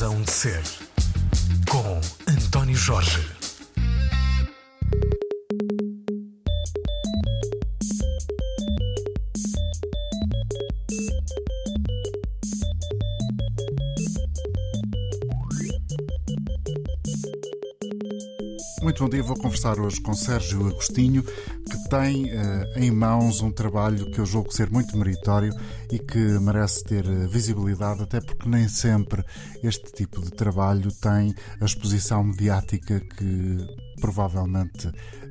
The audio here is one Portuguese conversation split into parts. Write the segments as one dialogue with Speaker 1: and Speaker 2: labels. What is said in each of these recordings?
Speaker 1: Razão de Ser, com António Jorge.
Speaker 2: Muito bom dia, vou conversar hoje com Sérgio Agostinho, tem uh, em mãos um trabalho que eu julgo ser muito meritório e que merece ter uh, visibilidade, até porque nem sempre este tipo de trabalho tem a exposição mediática que provavelmente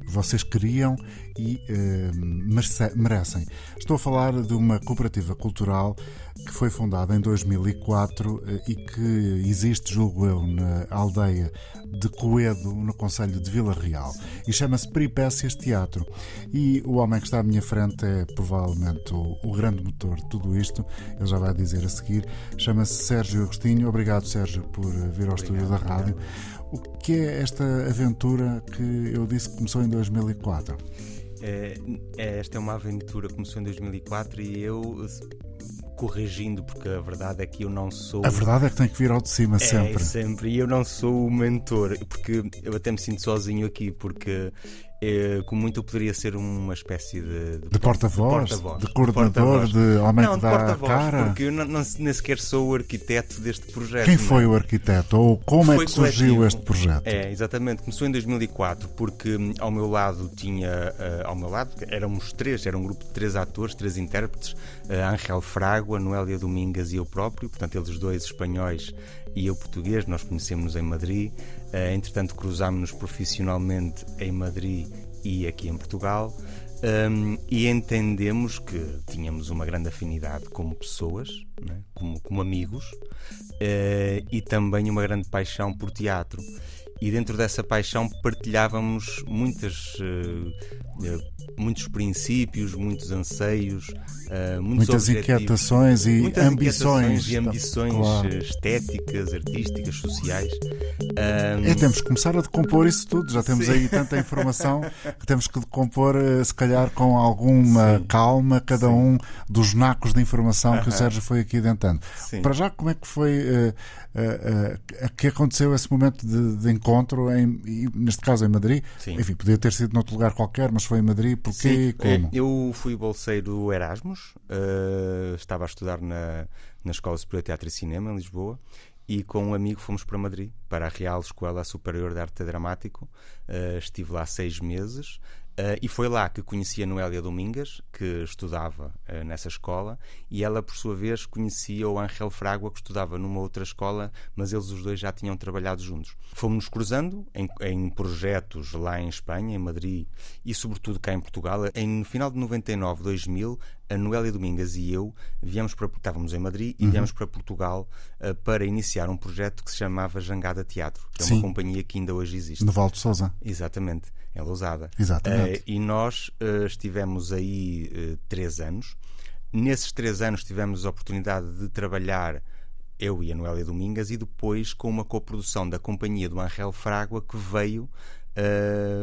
Speaker 2: vocês queriam e uh, merecem. Estou a falar de uma cooperativa cultural que foi fundada em 2004 uh, e que existe, julgo eu, na aldeia de Coedo, no Conselho de Vila Real. E chama-se Peripécias Teatro. E o homem que está à minha frente é provavelmente o, o grande motor de tudo isto, ele já vai dizer a seguir. Chama-se Sérgio Agostinho. Obrigado, Sérgio, por vir ao Obrigado, estúdio da rádio. Obrigado. O que é esta aventura que eu disse que começou em 2004?
Speaker 3: É, é, esta é uma aventura que começou em 2004 e eu corrigindo, porque a verdade é que eu não sou.
Speaker 2: A verdade é que tem que vir ao de cima
Speaker 3: é,
Speaker 2: sempre.
Speaker 3: Sempre, e eu não sou o mentor, porque eu até me sinto sozinho aqui, porque é, como muito poderia ser uma espécie de,
Speaker 2: de, de porta-voz, de, porta de, coordenador, de, de homem
Speaker 3: não,
Speaker 2: que dá
Speaker 3: de
Speaker 2: cara.
Speaker 3: Porque eu não, não, nem sequer sou o arquiteto deste projeto.
Speaker 2: Quem foi o arquiteto? Ou como
Speaker 3: foi
Speaker 2: é que surgiu
Speaker 3: coletivo.
Speaker 2: este projeto?
Speaker 3: É, exatamente. Começou em 2004, porque hum, ao meu lado tinha. Uh, ao meu lado éramos três, era um grupo de três atores, três intérpretes: uh, Angel Fragua, Noélia Domingas e eu próprio, portanto, eles dois espanhóis e eu português. Nós conhecemos em Madrid. Uh, entretanto, cruzámos-nos profissionalmente em Madrid e aqui em Portugal. Um, e entendemos que tínhamos uma grande afinidade como pessoas, né? como, amigos, uh, e também uma grande paixão por teatro. E dentro dessa paixão partilhávamos muitas uh, muitos princípios, muitos anseios, uh,
Speaker 2: muitas inquietações e
Speaker 3: muitas
Speaker 2: ambições,
Speaker 3: e ambições claro. estéticas, artísticas, sociais.
Speaker 2: Um... É, temos que começar a decompor isso tudo. Já temos Sim. aí tanta informação que temos que decompor, eh, se calhar, com alguma Sim. calma, cada Sim. um dos nacos de informação uh -huh. que o Sérgio foi aqui dentando. Para já, como é que foi uh, uh, que aconteceu esse momento de, de encontro, em, neste caso em Madrid? Enfim, podia ter sido noutro lugar qualquer, mas foi em Madrid Porquê? Sim,
Speaker 3: Como? Eu fui bolseiro Erasmus, uh, estava a estudar na, na Escola Superior de Teatro e Cinema, em Lisboa, e com um amigo fomos para Madrid, para a Real Escola Superior de Arte Dramático. Uh, estive lá seis meses. Uh, e foi lá que conheci a Noélia Domingas, que estudava uh, nessa escola, e ela, por sua vez, conhecia o Angel Fragua, que estudava numa outra escola, mas eles os dois já tinham trabalhado juntos. Fomos-nos cruzando em, em, projetos lá em Espanha, em Madrid e, sobretudo, cá em Portugal. Em, no final de 99, 2000, a Noélia Domingas e eu viemos para, estávamos em Madrid e uhum. viemos para Portugal uh, para iniciar um projeto que se chamava Jangada Teatro, que é uma companhia que ainda hoje existe.
Speaker 2: No Val de Souza.
Speaker 3: Exatamente em Lousada.
Speaker 2: Exatamente. Uh,
Speaker 3: e nós uh, estivemos aí uh, três anos. Nesses três anos tivemos a oportunidade de trabalhar eu e a Noélia Domingas e depois com uma coprodução da companhia do Angel Fragua que veio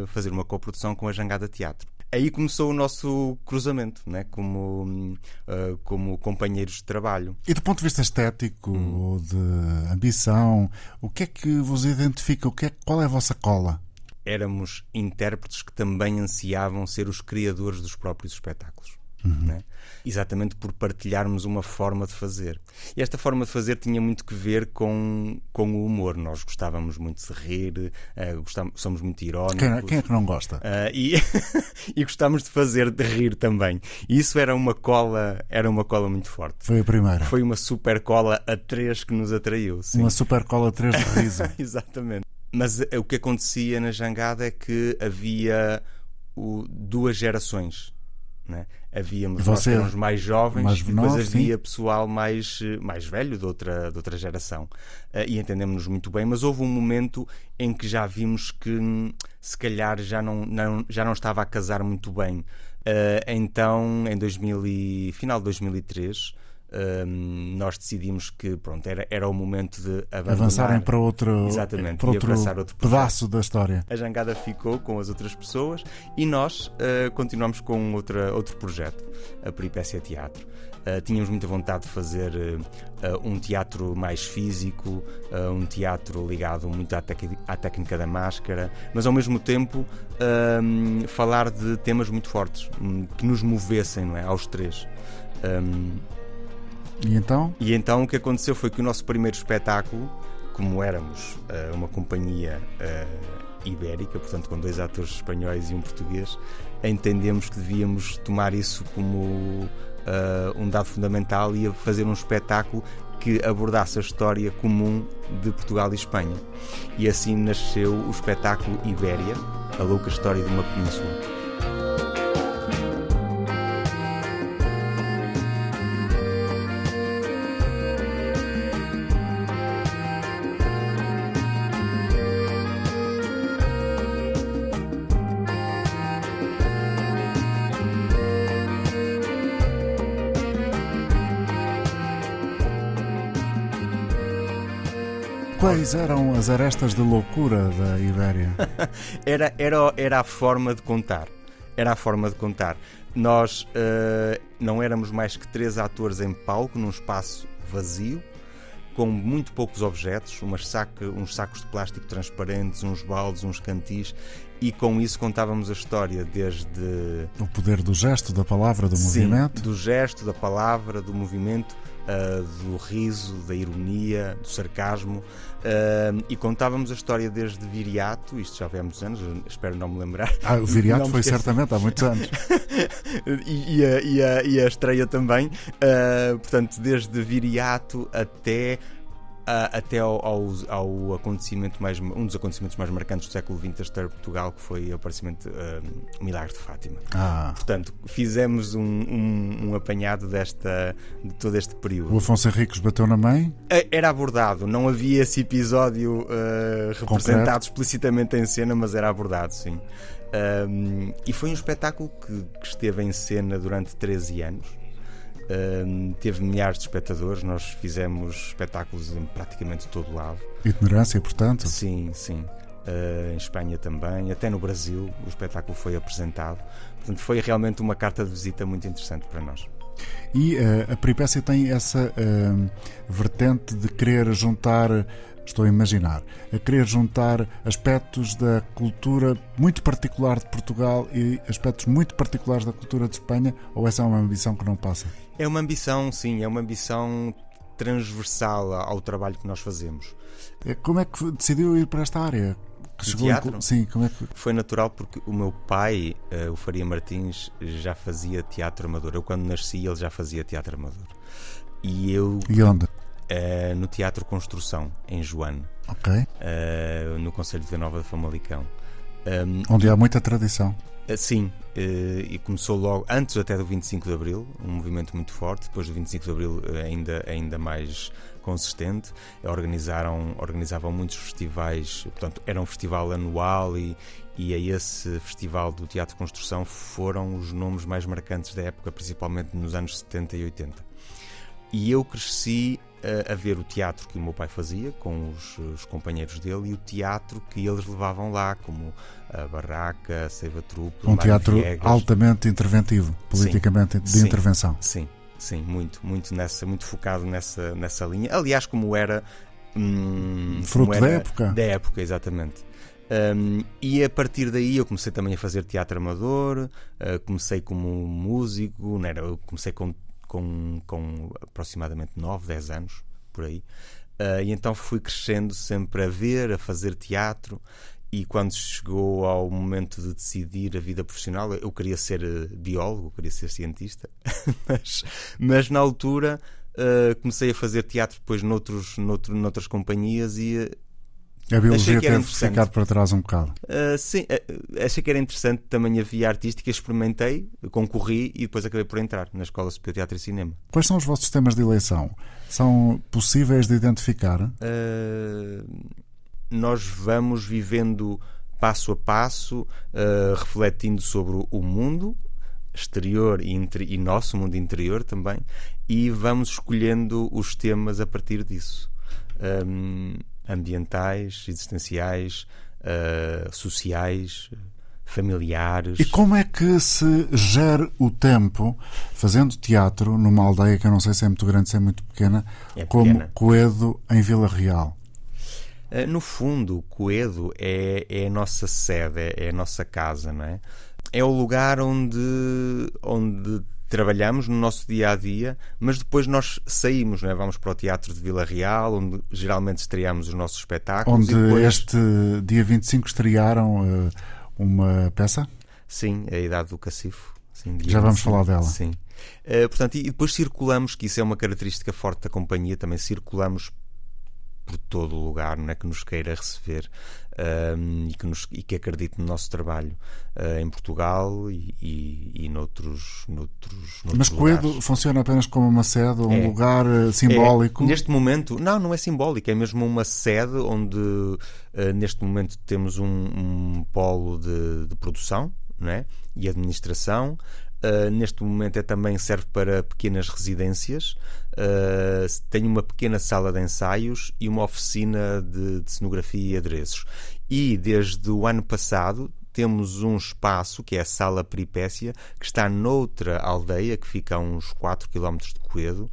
Speaker 3: fazer uma coprodução com a Jangada Teatro aí começou o nosso cruzamento, né? como, uh, como companheiros de trabalho.
Speaker 2: E do ponto de vista estético, hum. de ambição, o que é que vos identifica? O que é, qual é a vossa cola?
Speaker 3: Éramos intérpretes que também ansiavam ser os criadores dos próprios espetáculos. Uhum. Né? Exatamente por partilharmos uma forma de fazer. E esta forma de fazer tinha muito que ver com, com o humor. Nós gostávamos muito de rir, uh, eh, gostávamos, somos muito irónicos.
Speaker 2: Quem, é, quem é que não gosta?
Speaker 3: Uh, e, e gostávamos de fazer, de rir também. E isso era uma cola, era uma cola muito forte.
Speaker 2: Foi a primeira.
Speaker 3: Foi uma super cola a três que nos atraiu. Sim.
Speaker 2: Uma super cola a três de riso.
Speaker 3: Exatamente. Mas eh, o que acontecia na jangada é que havia o, duas gerações. Né? Havíamos Você, nós mais jovens mais e depois havia sim. pessoal mais, eh, mais velho de outra, de outra geração. Uh, e entendemos-nos muito bem, mas houve um momento em que já vimos que hum, se calhar já não, não, já não estava a casar muito bem. Então, em 2000 e, final de 2003, um, nós decidimos que pronto, era, era o momento de
Speaker 2: avançarem para outro,
Speaker 3: Exatamente,
Speaker 2: para outro,
Speaker 3: outro
Speaker 2: pedaço da história.
Speaker 3: A jangada ficou com as outras pessoas e nós uh, continuamos com outra, outro projeto, a Peripécia Teatro. Uh, tínhamos muita vontade de fazer uh, um teatro mais físico, um teatro ligado muito à, à, técnica da máscara, mas ao mesmo tempo falar de temas muito fortes, um, que nos movessem não é, aos três. Um,
Speaker 2: e então?
Speaker 3: E então o que aconteceu foi que o nosso primeiro espetáculo, como éramos uh, uma companhia uh, ibérica, portanto com dois atores espanhóis e um português, entendemos que devíamos tomar isso como uh, um dado fundamental e fazer um espetáculo que abordasse a história comum de Portugal e Espanha. E assim nasceu o espetáculo Ibéria, a louca história de uma península.
Speaker 2: Quais eram as arestas de loucura da Ibéria?
Speaker 3: era, era, era a forma de contar. Era a forma de contar. Nós uh, não éramos mais que três atores em palco, num espaço vazio, com muito poucos objetos, saca, uns sacos de plástico transparentes, uns baldes, uns cantis, e com isso contávamos a história desde.
Speaker 2: O poder do gesto, da palavra, do Sim, movimento?
Speaker 3: Do gesto, da palavra, do movimento uh, do riso, da ironia, do sarcasmo. Uh, e contávamos a história desde Viriato, isto já foi há muitos anos, espero não me lembrar.
Speaker 2: Ah, o Viriato foi certamente há muitos anos.
Speaker 3: e, e, a, e, a, e, a, estreia também. Portanto, desde Viriato até até ao, ao, ao, acontecimento mais um dos acontecimentos mais marcantes do século XX da história de Portugal que foi o aparecimento uh, Milagre de Fátima.
Speaker 2: Ah.
Speaker 3: portanto fizemos um, um, um, apanhado desta de todo este período.
Speaker 2: O Afonso Henriques bateu na mãe?
Speaker 3: Uh, era abordado. Não havia esse episódio representado Concreto. explicitamente em cena mas era abordado sim. E foi um espetáculo que, que esteve em cena durante 13 anos Uh, teve milhares de espectadores, nós fizemos espetáculos em praticamente todo lado.
Speaker 2: Itinerância, portanto?
Speaker 3: Sim, sim. Uh, em Espanha também, até no Brasil o espetáculo foi apresentado. Portanto, foi realmente uma carta de visita muito interessante para nós.
Speaker 2: E uh, a peripécia tem essa vertente de querer juntar estou a imaginar, a querer juntar aspectos da cultura muito particular de Portugal e aspectos muito particulares da cultura de Espanha, ou essa é uma ambição que não passa?
Speaker 3: É uma ambição, sim, é uma ambição transversal ao trabalho que nós fazemos.
Speaker 2: É, como é que decidiu ir para esta área?
Speaker 3: Teatro?
Speaker 2: Sim, como é que...
Speaker 3: Foi natural porque o meu pai, uh, o Faria Martins, já fazia teatro amador. Eu, quando nasci, ele já fazia teatro amador. E eu.
Speaker 2: E onde?
Speaker 3: Uh, no Teatro Construção, em Joane.
Speaker 2: Ok.
Speaker 3: Uh, no Conselho de Nova de Famalicão.
Speaker 2: Um, Onde há muita tradição.
Speaker 3: Sim, e começou logo antes até do 25 de Abril, um movimento muito forte. Depois do 25 de Abril, ainda, ainda mais consistente. Organizaram, organizavam muitos festivais, portanto, era um festival anual e, e a esse festival do Teatro Construção foram os nomes mais marcantes da época, principalmente nos anos 70 e 80. E eu cresci a, a, ver o teatro que o meu pai fazia com os, os, companheiros dele e o teatro que eles levavam lá, como a Barraca, a Seiva Trupe.
Speaker 2: Um teatro Viegas. altamente interventivo, politicamente sim, de
Speaker 3: sim,
Speaker 2: intervenção.
Speaker 3: Sim, sim, muito, muito nessa, muito focado nessa, nessa linha. Aliás, como era. Hum,
Speaker 2: Fruto
Speaker 3: como era,
Speaker 2: da época.
Speaker 3: Da época, exatamente. Um, e a partir daí eu comecei também a fazer teatro amador, uh, comecei como músico, não era, eu comecei com com, com aproximadamente 9, 10 anos, por aí. Uh, e então fui crescendo sempre a ver, a fazer teatro. E quando chegou ao momento de decidir a vida profissional, eu queria ser eh, biólogo, queria ser cientista, mas, mas na altura uh, comecei a fazer teatro depois noutros, noutro, noutras companhias e
Speaker 2: a biologia teve ficado para trás um bocado.
Speaker 3: Uh, sim, uh, achei que era interessante também a via artística, experimentei, concorri e depois acabei por entrar na Escola Superior de Teatro e Cinema.
Speaker 2: Quais são os vossos temas de eleição? São possíveis de identificar?
Speaker 3: Uh, nós vamos vivendo passo a passo, refletindo sobre o mundo exterior e, e, nosso mundo interior também, e vamos escolhendo os temas a partir disso. Um, ambientais, existenciais, uh, sociais, familiares.
Speaker 2: E como é que se gera o tempo fazendo teatro numa aldeia que eu não sei se é muito grande, se é muito pequena,
Speaker 3: é
Speaker 2: como
Speaker 3: pequena.
Speaker 2: Coedo em Vila Real?
Speaker 3: Uh, no fundo, Coedo é, é a nossa sede, é a nossa casa, não é? É o lugar onde, onde trabalhamos no nosso dia a dia, mas depois nós saímos, não é? vamos para o Teatro de Vila Real, onde geralmente estreamos os nossos espetáculos.
Speaker 2: Onde
Speaker 3: depois...
Speaker 2: este dia 25 estrearam uh, uma peça?
Speaker 3: Sim, a Idade do Cacifo. Sim,
Speaker 2: Já vamos falar dela.
Speaker 3: Sim. Uh, portanto, e depois circulamos, que isso é uma característica forte da companhia, também circulamos por todo o lugar, não é que nos queira receber um, e, que nos, e que acredite no nosso trabalho uh, em Portugal e, e, e noutros, noutros, noutros
Speaker 2: Mas Coedo funciona apenas como uma sede, um é. lugar uh, simbólico?
Speaker 3: É, neste momento, não, não é simbólico, é mesmo uma sede onde uh, neste momento temos um, um polo de, de produção não é? e administração. Uh, neste momento é também serve para pequenas residências. Uh, tem uma pequena sala de ensaios e uma oficina de, de cenografia e adereços. E desde o ano passado temos um espaço, que é a Sala Peripécia, que está noutra aldeia, que fica a uns 4 km de Coedo,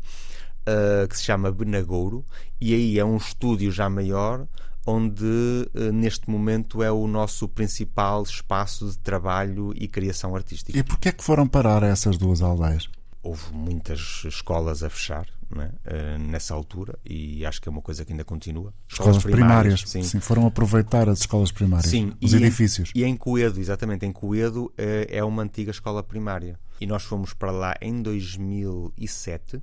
Speaker 3: uh, que se chama Benagouro, e aí é um estúdio já maior, onde uh, neste momento é o nosso principal espaço de trabalho e criação artística.
Speaker 2: E porquê é que foram parar essas duas aldeias?
Speaker 3: Houve muitas escolas a fechar né, nessa altura e acho que é uma coisa que ainda continua.
Speaker 2: Escolas, escolas primárias, primárias sim. sim. Foram aproveitar as escolas primárias,
Speaker 3: sim,
Speaker 2: os
Speaker 3: e
Speaker 2: edifícios.
Speaker 3: Em, e em Coedo, exatamente, em Coedo é, é uma antiga escola primária. E nós fomos para lá em 2007 eh,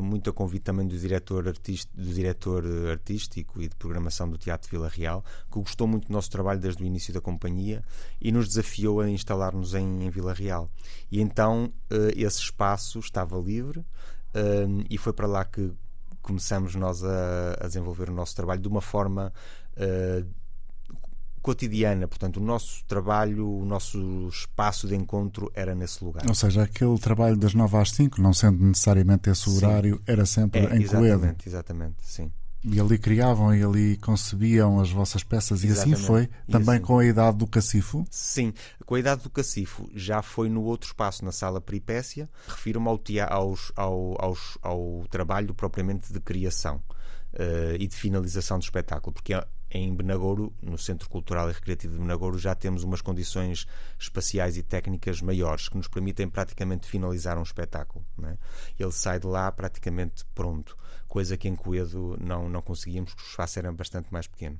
Speaker 3: muito a convite também do diretor, artist, do diretor eh, artístico e de programação do Teatro Vila Real, que gostou muito do nosso trabalho desde o início da companhia e nos desafiou a instalar-nos em, em, Vila Real. E então eh, esse espaço estava livre e foi para lá que começamos nós a, a desenvolver o nosso trabalho de uma forma cotidiana. Portanto, o nosso trabalho, o nosso espaço de encontro era nesse lugar.
Speaker 2: Ou seja, aquele trabalho das 9 às 5, não sendo necessariamente esse sim. horário, era sempre
Speaker 3: é,
Speaker 2: em
Speaker 3: exatamente,
Speaker 2: Coelho.
Speaker 3: Exatamente, sim.
Speaker 2: E ali criavam e ali concebiam as vossas peças e assim foi, também assim. com a idade do cacifo?
Speaker 3: Sim, com a idade do cacifo já foi no outro espaço, na sala peripécia. Refiro-me ao, aos, ao, aos, ao trabalho propriamente de criação uh, e de finalização do espetáculo, porque em Benagouro, no Centro Cultural e Recreativo de Benagouro, já temos umas condições espaciais e técnicas maiores que nos permitem praticamente finalizar um espetáculo. É? Ele sai de lá praticamente pronto, coisa que em Coedo não, não conseguíamos, porque o espaço era bastante mais pequeno.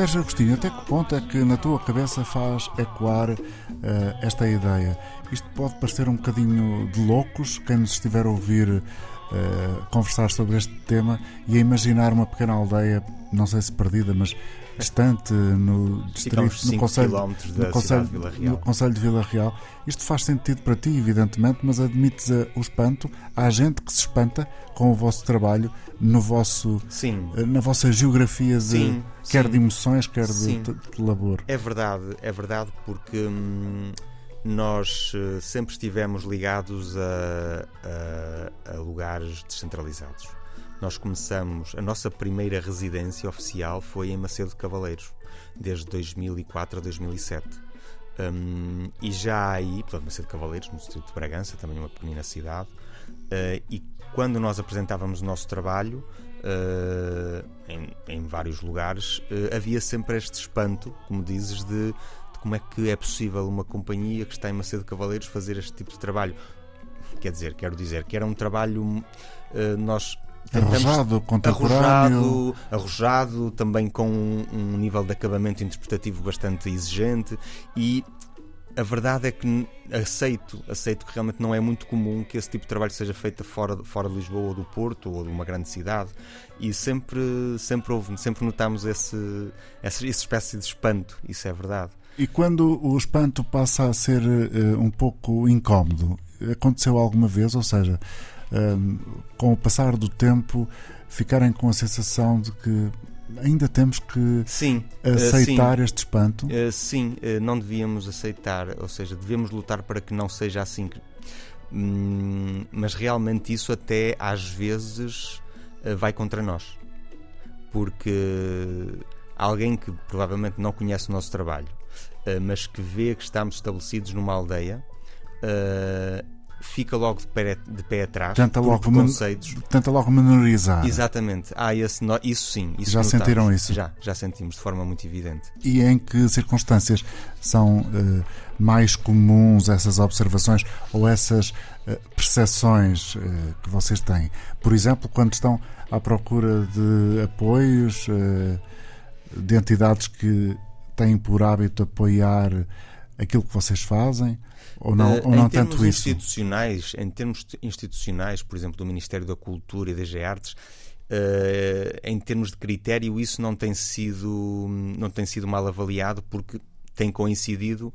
Speaker 2: Sérgio Agostinho, até que ponto é que na tua cabeça faz ecoar uh, esta ideia? Isto pode parecer um bocadinho de loucos, quem nos estiver a ouvir uh, conversar sobre este tema e a imaginar uma pequena aldeia, não sei se perdida, mas distante no distrito, no Conselho, no, Conselho, no Conselho de Vila Real. Isto faz sentido para ti, evidentemente, mas admites o espanto. Há gente que se espanta com o vosso trabalho no vosso,
Speaker 3: sim.
Speaker 2: Eh, na vossa geografia de,
Speaker 3: sim,
Speaker 2: quer
Speaker 3: sim.
Speaker 2: de emoções, quer de, de, labor.
Speaker 3: É verdade, é verdade, porque hum, nós uh, sempre estivemos ligados a, a, a lugares descentralizados. Nós começamos, a nossa primeira residência oficial foi em Macedo de Cavaleiros, desde 2004 a 2007. Um, e já aí, portanto, Macedo de Cavaleiros, no distrito de Bragança, também uma pequenina cidade, uh, e quando nós apresentávamos o nosso trabalho uh, em, em, vários lugares, uh, havia sempre este espanto, como dizes, de, de, como é que é possível uma companhia que está em Macedo de Cavaleiros fazer este tipo de trabalho. Quer dizer, quero dizer que era um trabalho. nós
Speaker 2: Arrojado, contemporâneo.
Speaker 3: Arrojado, arrojado, também com um, um nível de acabamento interpretativo bastante exigente e a verdade é que aceito, aceito que realmente não é muito comum que esse tipo de trabalho seja feito fora, fora de Lisboa ou do Porto ou de uma grande cidade e sempre, sempre houve, sempre notamos esse, essa, essa espécie de espanto, isso é verdade.
Speaker 2: E quando o espanto passa a ser uh, um pouco incómodo, aconteceu alguma vez? Ou seja, com o passar do tempo, ficarem com a sensação de que ainda temos que
Speaker 3: sim,
Speaker 2: aceitar
Speaker 3: uh, sim.
Speaker 2: este espanto?
Speaker 3: Uh, sim, uh, não devíamos aceitar, ou seja, devemos lutar para que não seja assim. Hum, mas realmente isso até às vezes vai contra nós. Porque alguém que provavelmente não conhece o nosso trabalho, mas que vê que estamos estabelecidos numa aldeia, fica logo de pé, de pé atrás
Speaker 2: tenta logo
Speaker 3: preconceitos.
Speaker 2: tenta logo menorizar.
Speaker 3: Exatamente. Ah, esse, isso sim. Isso
Speaker 2: já
Speaker 3: notamos.
Speaker 2: sentiram isso?
Speaker 3: Já, já sentimos de forma muito evidente.
Speaker 2: E em que circunstâncias são uh, mais comuns essas observações ou essas uh, percepções uh, que vocês têm? Por exemplo, quando estão à procura de apoios de entidades que têm por hábito apoiar aquilo que vocês fazem? Ou não, uh, ou não tanto isso?
Speaker 3: Institucionais, em termos institucionais, por exemplo, do Ministério da Cultura e das Artes, uh, em termos de critério, isso não tem sido, não tem sido mal avaliado porque tem coincidido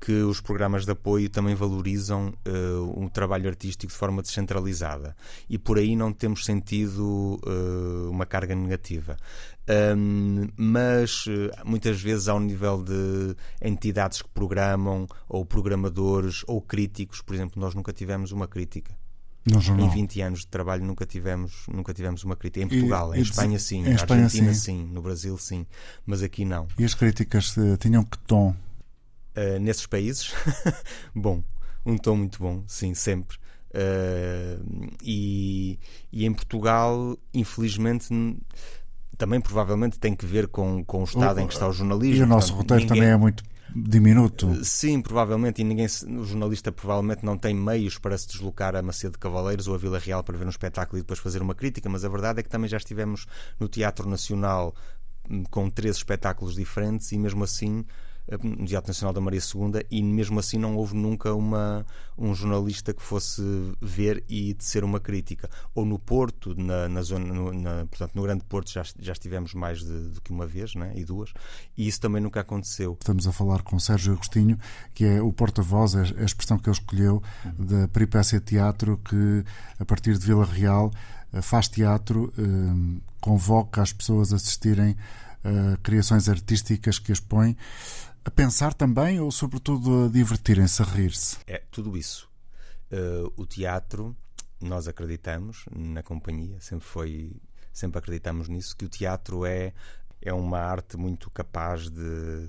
Speaker 3: que os programas de apoio também valorizam uh, um trabalho artístico de forma descentralizada e por aí não temos sentido uh, uma carga negativa. Um, mas eh, muitas vezes ao nível de entidades que programam, ou programadores, ou críticos, por exemplo, nós nunca tivemos uma crítica. Em 20 anos de trabalho nunca tivemos, nunca tivemos uma crítica. Em Portugal, e, em Espanha sim, em Espanha, Argentina sim. sim. no Brasil sim, mas aqui não.
Speaker 2: E as críticas uh, tinham que tom?
Speaker 3: Uh, nesses países? bom, um tom muito bom, sim, sempre. Uh, e, e em Portugal, infelizmente também provavelmente tem que ver com, com o estado o, em que está o jornalismo.
Speaker 2: E o nosso Portanto, roteiro ninguém... também é muito diminuto.
Speaker 3: Eh, sim, provavelmente, e ninguém, o jornalista provavelmente não tem meios para se deslocar a Macedo de Cavaleiros ou a Vila Real para ver um espetáculo e depois fazer uma crítica, mas a verdade é que também já estivemos no Teatro Nacional hum, com três espetáculos diferentes e mesmo assim no Teatro Nacional da Maria II e mesmo assim não houve nunca uma, um jornalista que fosse ver e tecer uma crítica. Ou no Porto, na, na zona, no, na, portanto, no Grande Porto já, já estivemos mais do que uma vez, né? e duas, e isso também nunca aconteceu.
Speaker 2: Estamos a falar com Sérgio Agostinho, que é o porta-voz, é a expressão que ele escolheu da Peripécia Teatro, que a partir de Vila Real eh, faz teatro, eh, convoca as pessoas a assistirem a criações artísticas que expõe a pensar também ou, sobretudo, a divertirem-se, a rir-se?
Speaker 3: É tudo isso. Uh, o teatro, nós acreditamos na companhia, sempre foi, sempre acreditamos nisso, que o teatro é, é uma arte muito capaz de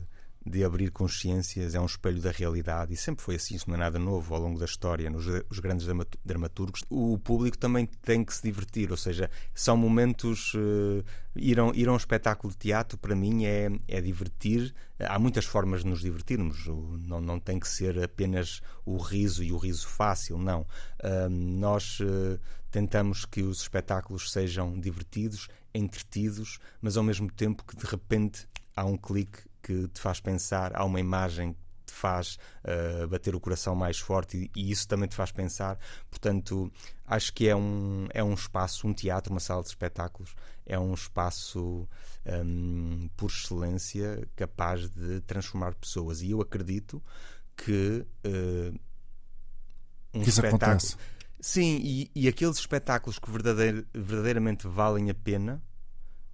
Speaker 3: de abrir consciências, é um espelho da realidade e sempre foi assim, isso não é nada novo ao longo da história, nos os grandes dramaturgos. O público também tem que se divertir, ou seja, são momentos. Uh, ir, a, ir a um espetáculo de teatro, para mim, é, é divertir. Há muitas formas de nos divertirmos, não, não tem que ser apenas o riso e o riso fácil, não. Uh, nós. Uh, tentamos que os espetáculos sejam divertidos, entretidos, mas ao mesmo tempo que de repente há um clique que te faz pensar, há uma imagem que te faz uh, bater o coração mais forte e, e, isso também te faz pensar. Portanto, acho que é um, é um espaço, um teatro, uma sala de espetáculos, é um espaço um, por excelência capaz de transformar pessoas. E eu acredito que uh,
Speaker 2: um que espetáculo. Acontece.
Speaker 3: Sim, e, e aqueles espetáculos que verdadeir, verdadeiramente valem a pena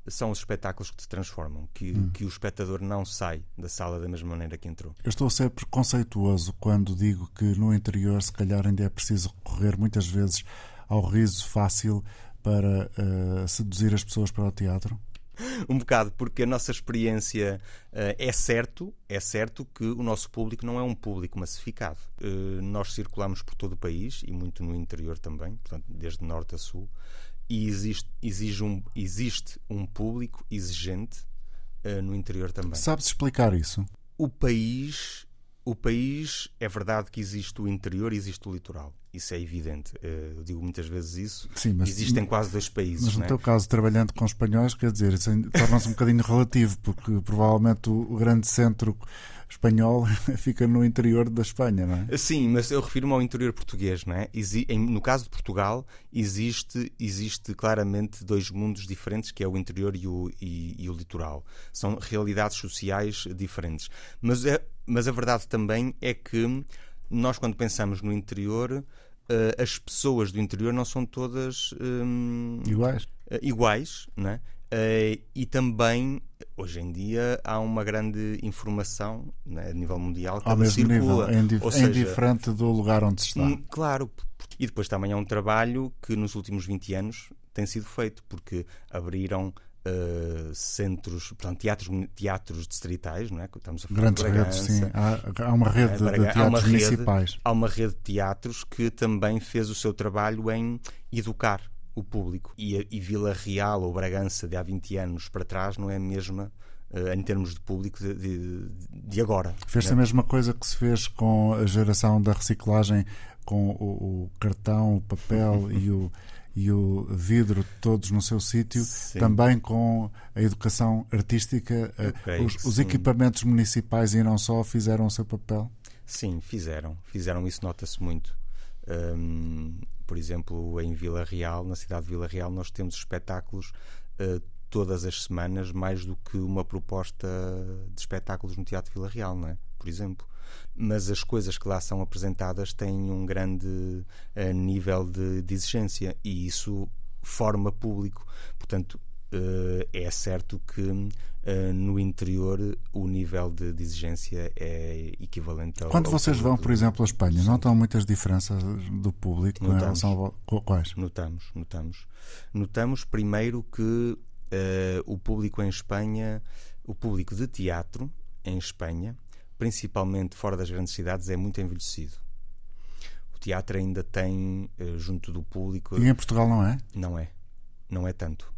Speaker 3: são os espetáculos que te transformam, que, hum. que o espectador não sai da sala da mesma maneira que entrou.
Speaker 2: Eu estou a ser preconceituoso quando digo que no interior, se calhar, ainda é preciso recorrer muitas vezes ao riso fácil para uh, seduzir as pessoas para o teatro?
Speaker 3: um bocado, porque a nossa experiência uh, é certo, é certo que o nosso público não é um público massificado. Uh, nós circulamos por todo o país e muito no interior também, portanto, desde norte a sul, e existe, exige um, existe um público exigente uh, no interior também.
Speaker 2: Sabes explicar isso?
Speaker 3: O país, o país é verdade que existe o interior e existe o litoral. Isso é evidente. Eh, eu digo muitas vezes isso.
Speaker 2: Sim, mas,
Speaker 3: Existem quase dois países.
Speaker 2: Mas no
Speaker 3: né?
Speaker 2: teu caso, trabalhando com espanhóis, quer dizer, torna-se um bocadinho relativo, porque provavelmente o, grande centro espanhol fica no interior da Espanha, não é?
Speaker 3: Sim, mas eu refiro-me ao interior português, não é? No caso de Portugal, existe, existe claramente dois mundos diferentes, que é o interior e o, e, e o litoral. São realidades sociais diferentes. Mas, é, mas a verdade também é que nós, quando pensamos no interior, uh, as pessoas do interior não são todas um,
Speaker 2: iguais.
Speaker 3: Uh, iguais, não é? Uh, e também, hoje em dia, há uma grande informação né, a nível mundial que
Speaker 2: Ao mesmo
Speaker 3: circula.
Speaker 2: nível, é, indif
Speaker 3: seja,
Speaker 2: é indiferente do lugar onde se está.
Speaker 3: Hum, claro, e depois também é um trabalho que nos últimos 20 anos tem sido feito, porque abriram Uh, centros, portanto, teatros, teatros distritais, não é?
Speaker 2: Estamos a falar Grandes de redes, sim. Há, há, uma rede é, de, de teatros há municipais.
Speaker 3: Rede, há uma rede de teatros que também fez o seu trabalho em educar o público. E, e Vila Real ou Bragança de há 20 anos para trás não é a mesma uh, em termos de público de, de, de agora.
Speaker 2: Fez-se
Speaker 3: né?
Speaker 2: a mesma coisa que se fez com a geração da reciclagem, com o, o cartão, o papel e o e o vidro todos no seu sítio, também com a educação artística. Eh, os, os equipamentos municipais e não só fizeram o seu papel?
Speaker 3: Sim, fizeram. Fizeram isso, nota-se muito. Um, por exemplo, em Vila Real, na cidade de Vila Real, nós temos espetáculos uh, todas as semanas, mais do que uma proposta de espetáculos no Teatro Vila Real, não é? Por exemplo mas as coisas que lá são apresentadas têm um grande uh, nível de, de, exigência e isso forma público. Portanto, uh, é certo que uh, no interior o nível de, exigência é equivalente ao.
Speaker 2: Quando vocês vão, por exemplo, à Espanha, Sim. notam muitas diferenças do público notamos, em relação a quais?
Speaker 3: Notamos, notamos. Notamos primeiro que o público em Espanha, o público de teatro em Espanha, principalmente fora das grandes cidades, é muito envelhecido. O teatro ainda tem, eh, junto do público.
Speaker 2: E em Portugal não é?
Speaker 3: Não é. Não é tanto.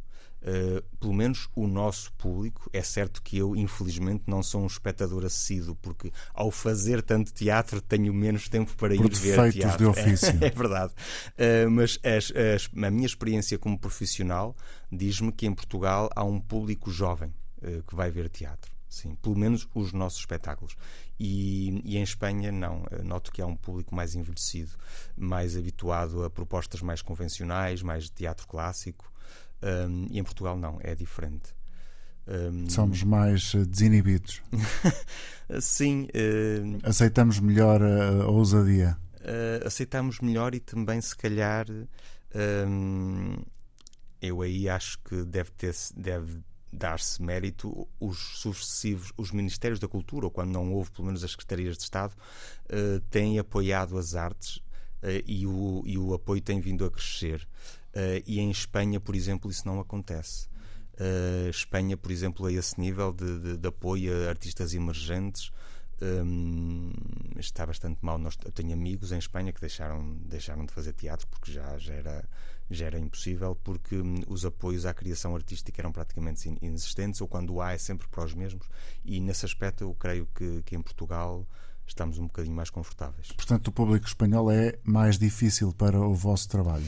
Speaker 3: Uh, pelo menos o nosso público, é certo que eu, infelizmente, não sou um espectador assíduo, porque ao fazer tanto teatro tenho menos tempo para
Speaker 2: Por
Speaker 3: ir ver teatro.
Speaker 2: de ofício.
Speaker 3: É, é verdade. Uh, mas as, as, a minha experiência como profissional diz-me que em Portugal há um público jovem uh, que vai ver teatro. Sim, pelo menos os nossos espetáculos. E, e, em Espanha, não. Noto que há um público mais envelhecido, mais habituado a propostas mais convencionais, mais de teatro clássico. Um, e em Portugal, não. É diferente.
Speaker 2: Um... Somos mais eh, desinibidos.
Speaker 3: Sim. Uh...
Speaker 2: Aceitamos melhor a, a ousadia.
Speaker 3: Uh, aceitamos melhor e também, se calhar, um, eu aí acho que deve ter. Deve dar-se mérito os sucessivos, os Ministérios da Cultura, ou quando não houve, pelo menos as Secretarias de Estado, uh, têm apoiado as artes uh, e, o, e o apoio tem vindo a crescer. Uh, e em Espanha, por exemplo, isso não acontece. Espanha, por exemplo, a esse nível de, de, de apoio a artistas emergentes, um, está bastante mal. Nós, eu tenho amigos em Espanha que deixaram, deixaram de fazer teatro porque já, já era já era impossível porque hum, os apoios à criação artística eram praticamente inexistentes ou quando há é sempre para os mesmos e nesse aspecto eu creio que, que em Portugal estamos um bocadinho mais confortáveis.
Speaker 2: Portanto, o público espanhol é mais difícil para o vosso trabalho?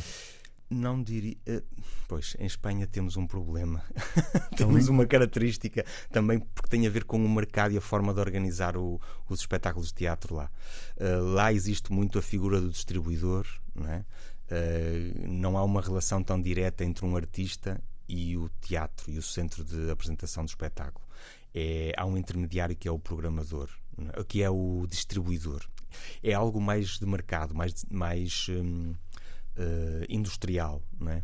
Speaker 3: Não diria. Eh, pois, em Espanha temos um problema. temos uma característica também porque tem a ver com o mercado e a forma de organizar o, os espetáculos de teatro lá. Uh, lá existe muito a figura do distribuidor, não é? Uh, não há uma relação tão direta entre um artista e o teatro e o centro de apresentação do espetáculo. É, há um intermediário que é o programador, é? que é o distribuidor. É algo mais de mercado, mais, mais uh, industrial, não é?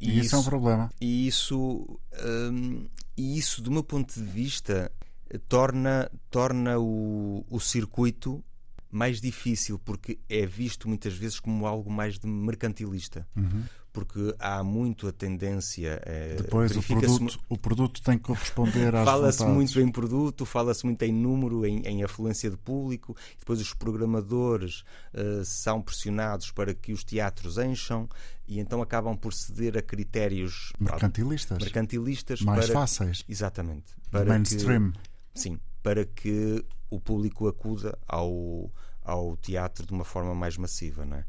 Speaker 2: E, e isso, isso, é um problema.
Speaker 3: E isso, um, e isso, do meu ponto de vista, torna, torna o, o circuito mais difícil porque é visto muitas vezes como algo mais de mercantilista. Uhum. Porque há muito a tendência.
Speaker 2: Eh, Depois o produto, o produto tem que corresponder às
Speaker 3: Fala-se muito em produto, fala-se muito em número, em, em, afluência de público. Depois os programadores uh, são pressionados para que os teatros encham e então acabam por ceder a critérios
Speaker 2: mercantilistas,
Speaker 3: mercantilistas
Speaker 2: mais
Speaker 3: para,
Speaker 2: fáceis.
Speaker 3: Exatamente.
Speaker 2: Para mainstream.
Speaker 3: Que, sim, para que o público acuda ao, ao teatro de uma forma mais massiva. Não é?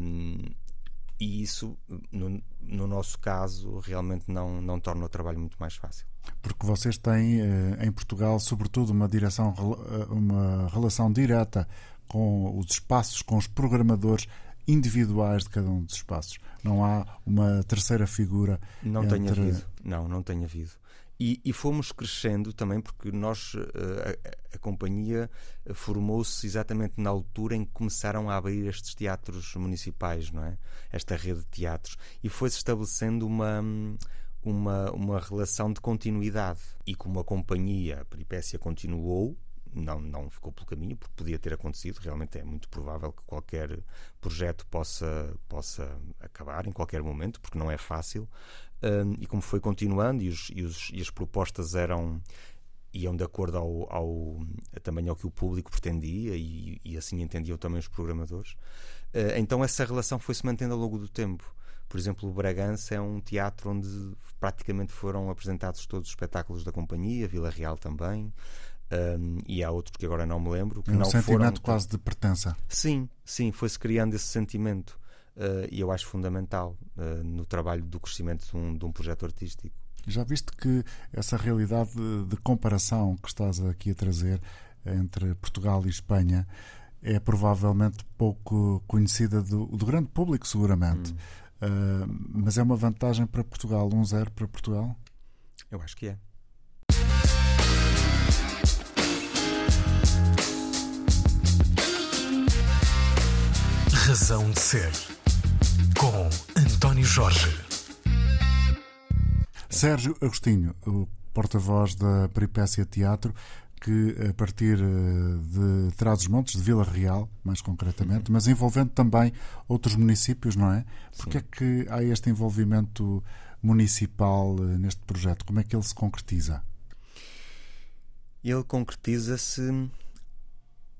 Speaker 3: Um, e isso, no, no, nosso caso, realmente não, não torna o trabalho muito mais fácil.
Speaker 2: Porque vocês têm eh, em Portugal, sobretudo, uma, direção, eh, uma relação direta com os espaços, com os programadores individuais de cada um dos espaços. Não há uma terceira figura.
Speaker 3: Não entre... tem havido. Não, não tem havido. E, e, fomos crescendo também porque nós, eh, a, a companhia formou-se exatamente na altura em que começaram a abrir estes teatros municipais, não é? Esta rede de teatros. E foi-se estabelecendo uma, uma, uma relação de continuidade. E como a companhia, a Peripécia, continuou, não, não ficou pelo caminho, porque podia ter acontecido. Realmente é muito provável que qualquer projeto possa, possa acabar em qualquer momento, porque não é fácil e como foi continuando e, os, e, os, e, as propostas eram iam de acordo ao, ao, também ao que o público pretendia e, e assim entendiam também os programadores. Uh, então essa relação foi se mantendo ao longo do tempo. Por exemplo, o Bragança é um teatro onde praticamente foram apresentados todos os espetáculos da companhia, Vila Real também. Um, e há outros que agora não me lembro. Que
Speaker 2: é um
Speaker 3: não
Speaker 2: sentimento
Speaker 3: foram...
Speaker 2: quase de pertença.
Speaker 3: Sim, sim, foi-se criando esse sentimento uh, e eu acho fundamental uh, no trabalho do crescimento de um, de um, projeto artístico.
Speaker 2: Já viste que essa realidade de, comparação que estás aqui a trazer entre Portugal e Espanha é provavelmente pouco conhecida do, do grande público, seguramente. Hum. Uh, mas é uma vantagem para Portugal, um zero para Portugal?
Speaker 3: Eu acho que é.
Speaker 1: Razão de ser com António Jorge.
Speaker 2: Sérgio Agostinho, o porta-voz da Peripécia Teatro, que a partir eh, de Trás-os-Montes, de Vila Real, mais concretamente, mas envolvendo também outros municípios, não é? Porque é que há este envolvimento municipal eh, neste projeto? Como é que ele se concretiza?
Speaker 3: Ele concretiza-se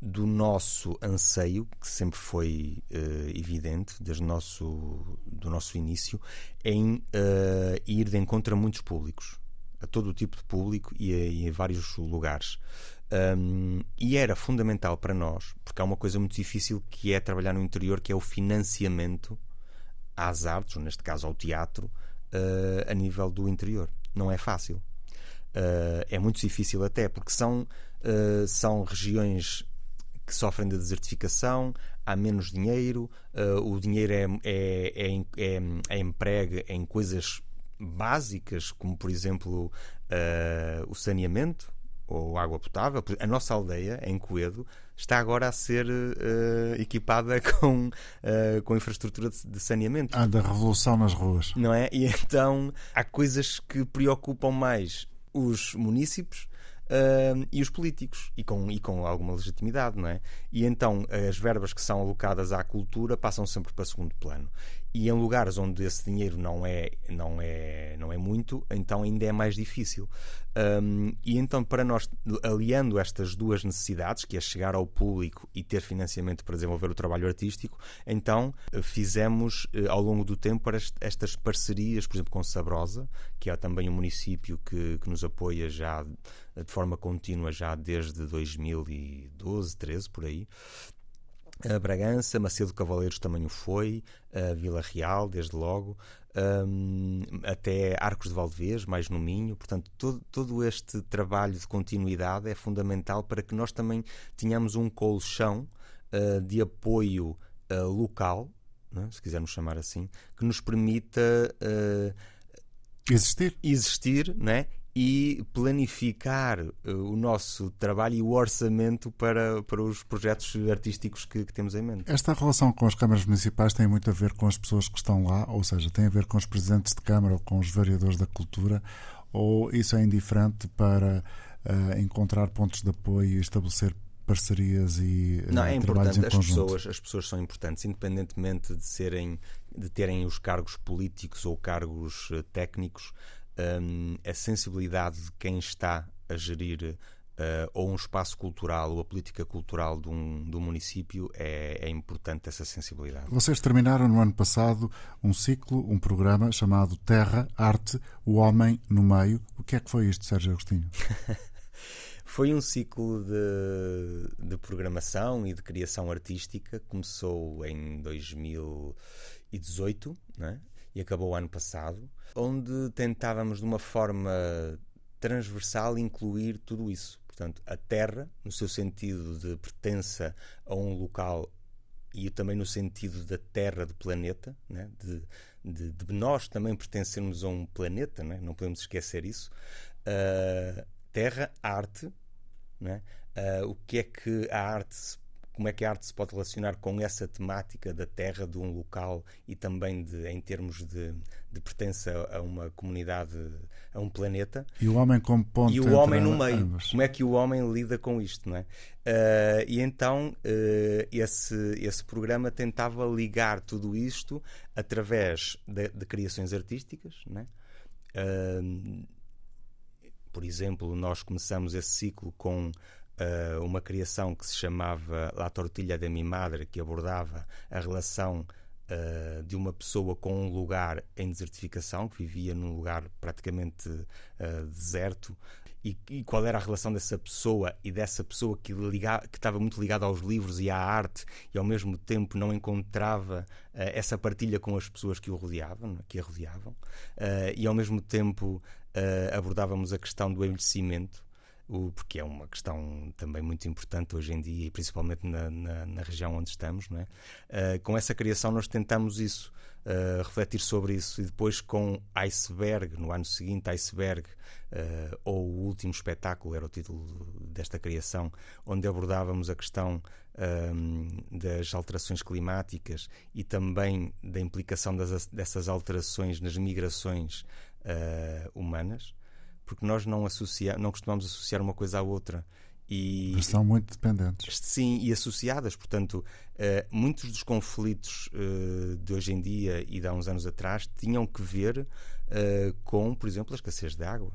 Speaker 3: do nosso anseio, que sempre foi uh, evidente desde o nosso, do nosso início, em uh, ir de encontro a muitos públicos, a todo o tipo de público e a, e a vários lugares. Um, e era fundamental para nós, porque há uma coisa muito difícil que é trabalhar no interior, que é o financiamento às artes, ou neste caso ao teatro, uh, a nível do interior. Não é fácil. é muito difícil até, porque são, são regiões que sofrem da desertificação, há menos dinheiro, uh, o dinheiro é, é, é, é, é emprego em coisas básicas, como por exemplo uh, o saneamento ou água potável. A nossa aldeia, em Coedo, está agora a ser uh, equipada com, uh, com infraestrutura de, de saneamento.
Speaker 2: Ah, da revolução nas ruas.
Speaker 3: Não é? E então há coisas que preocupam mais os municípios uh, e os políticos, e com, e com alguma legitimidade, não é? E então as verbas que são alocadas à cultura passam sempre para segundo plano e em lugares onde esse dinheiro não é não é não é muito então ainda é mais difícil um, e então para nós aliando estas duas necessidades que é chegar ao público e ter financiamento para desenvolver o trabalho artístico então fizemos eh, ao longo do tempo estas parcerias por exemplo com Sabrosa que é também um município que, que nos apoia já de forma contínua já desde 2012 13 por aí. A Bragança, Macedo Cavaleiros também o foi, a Vila Real, desde logo, um, até Arcos de Valdevez, mais no Minho. Portanto, todo, todo este trabalho de continuidade é fundamental para que nós também tenhamos um colchão uh, de apoio uh, local, né, se quisermos chamar assim, que nos permita uh,
Speaker 2: existir,
Speaker 3: existir né, e planificar uh, o nosso trabalho e o orçamento para, para os projetos artísticos que, que, temos em mente.
Speaker 2: Esta relação com as câmaras municipais tem muito a ver com as pessoas que estão lá, ou seja, tem a ver com os presidentes de Câmara ou com os vereadores da cultura, ou isso é indiferente para uh, encontrar pontos de apoio e estabelecer parcerias e uh,
Speaker 3: não é importante.
Speaker 2: As
Speaker 3: pessoas as pessoas são importantes independentemente de serem de terem os cargos políticos ou cargos técnicos um, a sensibilidade de quem está a gerir uh, ou um espaço cultural ou a política cultural de um, de um município é, é, importante essa sensibilidade.
Speaker 2: Vocês terminaram no ano passado um ciclo, um programa chamado Terra, Arte, o Homem no Meio. O que é que foi isto, Sérgio Agostinho?
Speaker 3: Foi um ciclo de, de programação e de criação artística. Começou em 2018 né? E acabou ano passado, onde tentávamos de uma forma transversal incluir tudo isso. Portanto, a Terra, no seu sentido de pertença a um local e também no sentido da Terra, do planeta, né? de, de, de, nós também pertencermos a um planeta, né? não podemos esquecer isso. Uh, terra, arte, né? Uh, o que é que a arte como é que a arte se pode relacionar com essa temática da terra, de um local e também de, em termos de, de pertença a uma comunidade, a um planeta.
Speaker 2: E o homem como ponto
Speaker 3: E o homem no meio. Ambas. Como é que o homem lida com isto, não é? Uh, e então uh, esse, esse programa tentava ligar tudo isto através de, de criações artísticas, não é? Uh, por exemplo, nós começamos esse ciclo com uh, uma criação que se chamava La Tortilha de mi Madre, que abordava a relação uh, de uma pessoa com um lugar em desertificação, que vivia num lugar praticamente uh, deserto. E, e, qual era a relação dessa pessoa e dessa pessoa que, liga, que estava muito ligada aos livros e à arte e ao mesmo tempo não encontrava essa partilha com as pessoas que o rodeavam, que a rodeavam, e ao mesmo tempo abordávamos a questão do envelhecimento o, porque é uma questão também muito importante hoje em dia e principalmente na, na, na região onde estamos. Não é? Uh, com essa criação nós tentamos isso, uh, refletir sobre isso e depois com Iceberg, no ano seguinte, Iceberg, uh, ou o último espetáculo, era o título desta criação, onde abordávamos a questão das alterações climáticas e também da implicação das, dessas alterações nas migrações humanas porque nós não, associa, não costumamos associar uma coisa à outra.
Speaker 2: E, Mas são muito dependentes.
Speaker 3: Sim, e associadas. Portanto, uh, muitos dos conflitos uh, de hoje em dia e de há uns anos atrás tinham que ver uh, com, por exemplo, a escassez de água.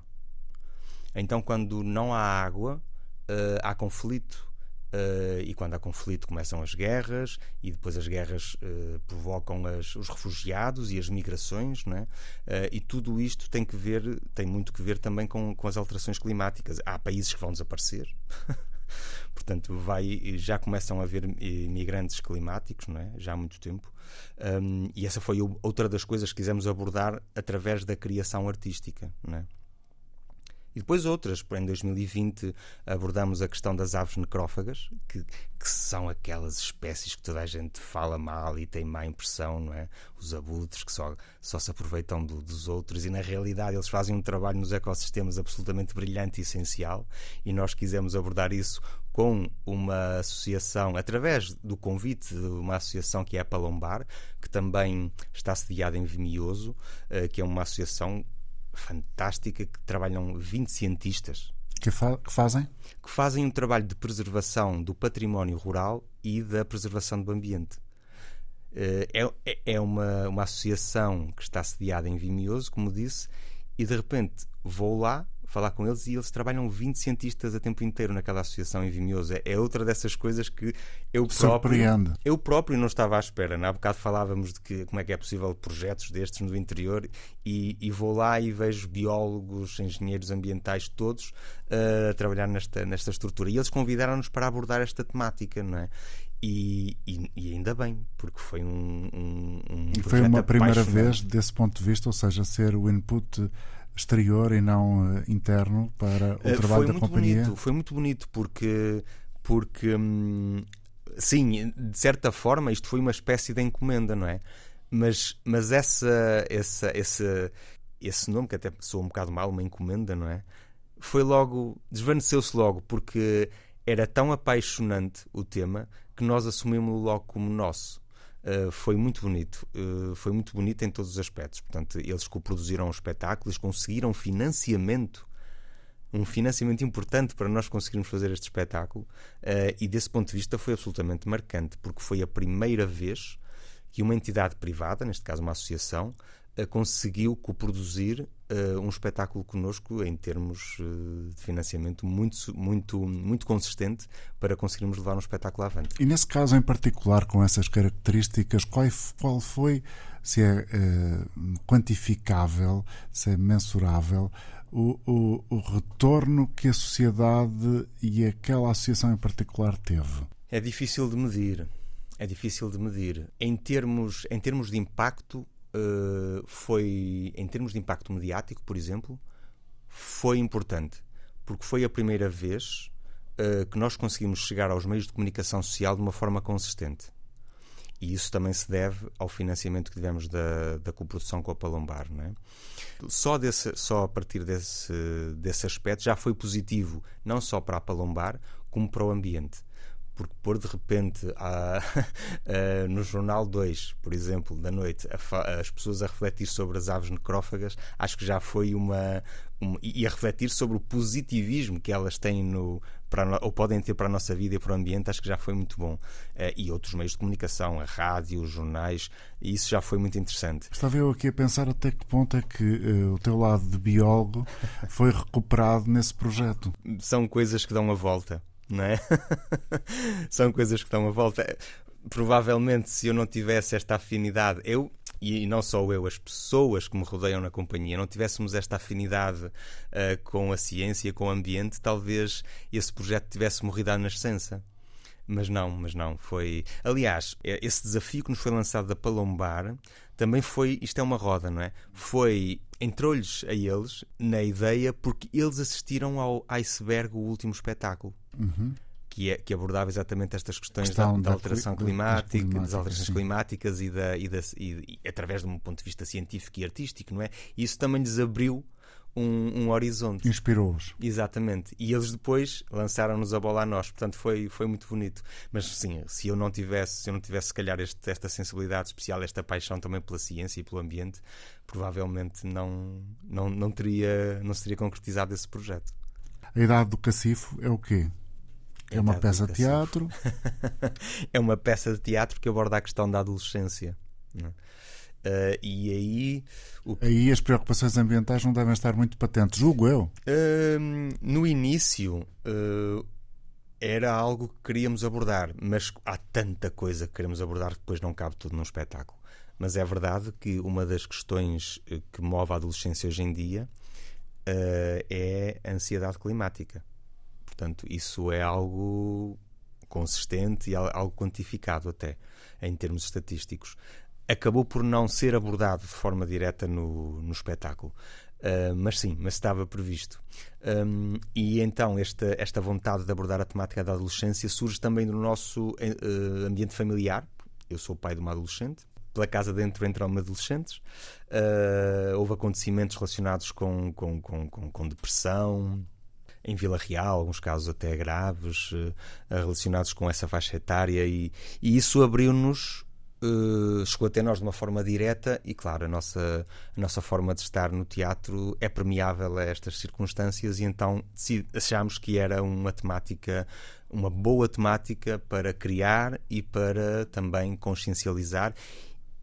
Speaker 3: Então, quando não há água, há conflito. Uh, e quando há conflito começam as guerras e depois as guerras uh, provocam as, os refugiados e as migrações não é? Uh, e tudo isto tem que ver tem muito que ver também com, com as alterações climáticas há países que vão desaparecer portanto vai já começam a haver migrantes climáticos não é já há muito tempo um, e essa foi outra das coisas que quisemos abordar através da criação artística não é? E depois outras. Em 2020 abordamos a questão das aves necrófagas, que, que, são aquelas espécies que toda a gente fala mal e tem má impressão, não é? Os abutres que só, só se aproveitam do, dos outros e na realidade eles fazem um trabalho nos ecossistemas absolutamente brilhante e essencial e nós quisemos abordar isso com uma associação, através do convite de uma associação que é a Palombar, que também está sediada em Vimioso, eh, que é uma associação fantástica que trabalham 20 cientistas.
Speaker 2: Que, fa que, fazem?
Speaker 3: Que fazem um trabalho de preservação do património rural e da preservação do ambiente. Eh, é, é, é uma, uma associação que está sediada em Vimioso, como disse, e de repente vou lá falar com eles e eles trabalham 20 cientistas a tempo inteiro naquela associação em Vimioso. É, é outra dessas coisas que eu próprio, eu próprio não estava à espera. Há bocado falávamos de que, como é que é possível projetos destes no interior e, e vou lá e vejo biólogos, engenheiros ambientais todos uh, a trabalhar nesta, nesta estrutura. E eles convidaram-nos para abordar esta temática, não é? E, e, e, ainda bem, porque foi um. um, um
Speaker 2: e foi uma primeira vez, desse ponto de vista, ou seja, ser o input exterior e não uh, interno para o uh, trabalho da companhia?
Speaker 3: Bonito, foi muito bonito porque, porque hum, sim, de certa forma isto foi uma espécie de encomenda, não é? Mas, mas essa, essa, esse, esse nome, que até soa um bocado mal, uma encomenda, não é? Foi logo, desvaneceu-se logo, porque era tão apaixonante o tema que nós assumimos-lo logo como nosso. Uh, foi muito bonito. Uh, foi muito bonito em todos os aspectos. Portanto, eles coproduziram o espetáculo, eles conseguiram financiamento, um financiamento importante para nós conseguirmos fazer este espetáculo. Uh, e desse ponto de vista foi absolutamente marcante, porque foi a primeira vez que uma entidade privada, neste caso uma associação, conseguiu coproduzir uh, um espetáculo connosco em termos uh, de financiamento muito, muito, muito consistente para conseguirmos levar um espetáculo avante.
Speaker 2: E nesse caso em particular, com essas características, qual, qual foi, se é uh, quantificável, se é mensurável, o, o, o retorno que a sociedade e aquela associação em particular teve?
Speaker 3: É difícil de medir. É difícil de medir. Em termos, em termos de impacto, uh, foi. Em termos de impacto mediático, por exemplo, foi importante. Porque foi a primeira vez uh, que nós conseguimos chegar aos meios de comunicação social de uma forma consistente. E isso também se deve ao financiamento que tivemos da, da coprodução com a Palombar. Não é? só, desse, só a partir desse, desse aspecto já foi positivo, não só para a Palombar, como para o ambiente porque pôr de repente a, a, no Jornal 2, por exemplo, da noite, a, as pessoas a refletir sobre as aves necrófagas, acho que já foi uma, uma. e a refletir sobre o positivismo que elas têm no. Para, ou podem ter para a nossa vida e para o ambiente, acho que já foi muito bom. Uh, e outros meios de comunicação, a rádio, os jornais, isso já foi muito interessante.
Speaker 2: Estava eu aqui a pensar até que ponto é que uh, o teu lado de biólogo foi recuperado nesse projeto.
Speaker 3: São coisas que dão a volta não é? São coisas que estão à volta. Provavelmente, se eu não tivesse esta afinidade, eu e não só eu, as pessoas que me rodeiam na companhia, não tivéssemos esta afinidade uh, com a ciência, com o ambiente, talvez esse projeto tivesse morrido à nascença. Mas não, mas não. Foi. Aliás, esse desafio que nos foi lançado da Palombar também foi. Isto é uma roda, não é? Foi. Entrou-lhes a eles na ideia porque eles assistiram ao Iceberg, o último espetáculo.
Speaker 2: Uhum.
Speaker 3: Que, é, que, abordava exatamente estas questões da, da, alteração climática, das, das alterações sim. climáticas e, da, e, da, e, e, através de um ponto de vista científico e artístico, não é? E isso também lhes abriu um, um horizonte.
Speaker 2: Inspirou-os.
Speaker 3: Exatamente. E eles depois lançaram-nos a bola a nós. Portanto, foi, foi muito bonito. Mas sim, se eu não tivesse, se eu não tivesse, se calhar, este, esta sensibilidade especial, esta paixão também pela ciência e pelo ambiente, provavelmente não, não, não, teria, não se teria concretizado esse projeto.
Speaker 2: A idade do cacifo é o quê? É uma peça de teatro?
Speaker 3: é uma peça de teatro que aborda a questão da adolescência. Uh, e aí.
Speaker 2: O... Aí as preocupações ambientais não devem estar muito patentes, julgo eu.
Speaker 3: Uh, no início uh, era algo que queríamos abordar, mas há tanta coisa que queremos abordar que depois não cabe tudo num espetáculo. Mas é verdade que uma das questões eh, que move a adolescência hoje em dia é a ansiedade climática. Portanto, isso é algo consistente e algo quantificado até em termos estatísticos acabou por não ser abordado de forma direta no, no espetáculo. Uh, mas sim, mas estava previsto. Um, e então esta, esta vontade de abordar a temática da adolescência surge também do nosso uh, ambiente familiar. Eu sou pai de uma adolescente. Pela casa dentro entram adolescentes. Uh, houve acontecimentos relacionados com, com, com, com, com depressão, em Vila Real, alguns casos até graves, relacionados com essa faixa etária, e, e isso abriu-nos Uh, chegou até nós de uma forma direta e, claro, a nossa, a nossa forma de estar no teatro é permeável a estas circunstâncias e então achámos que era uma temática, uma boa temática para criar e para também consciencializar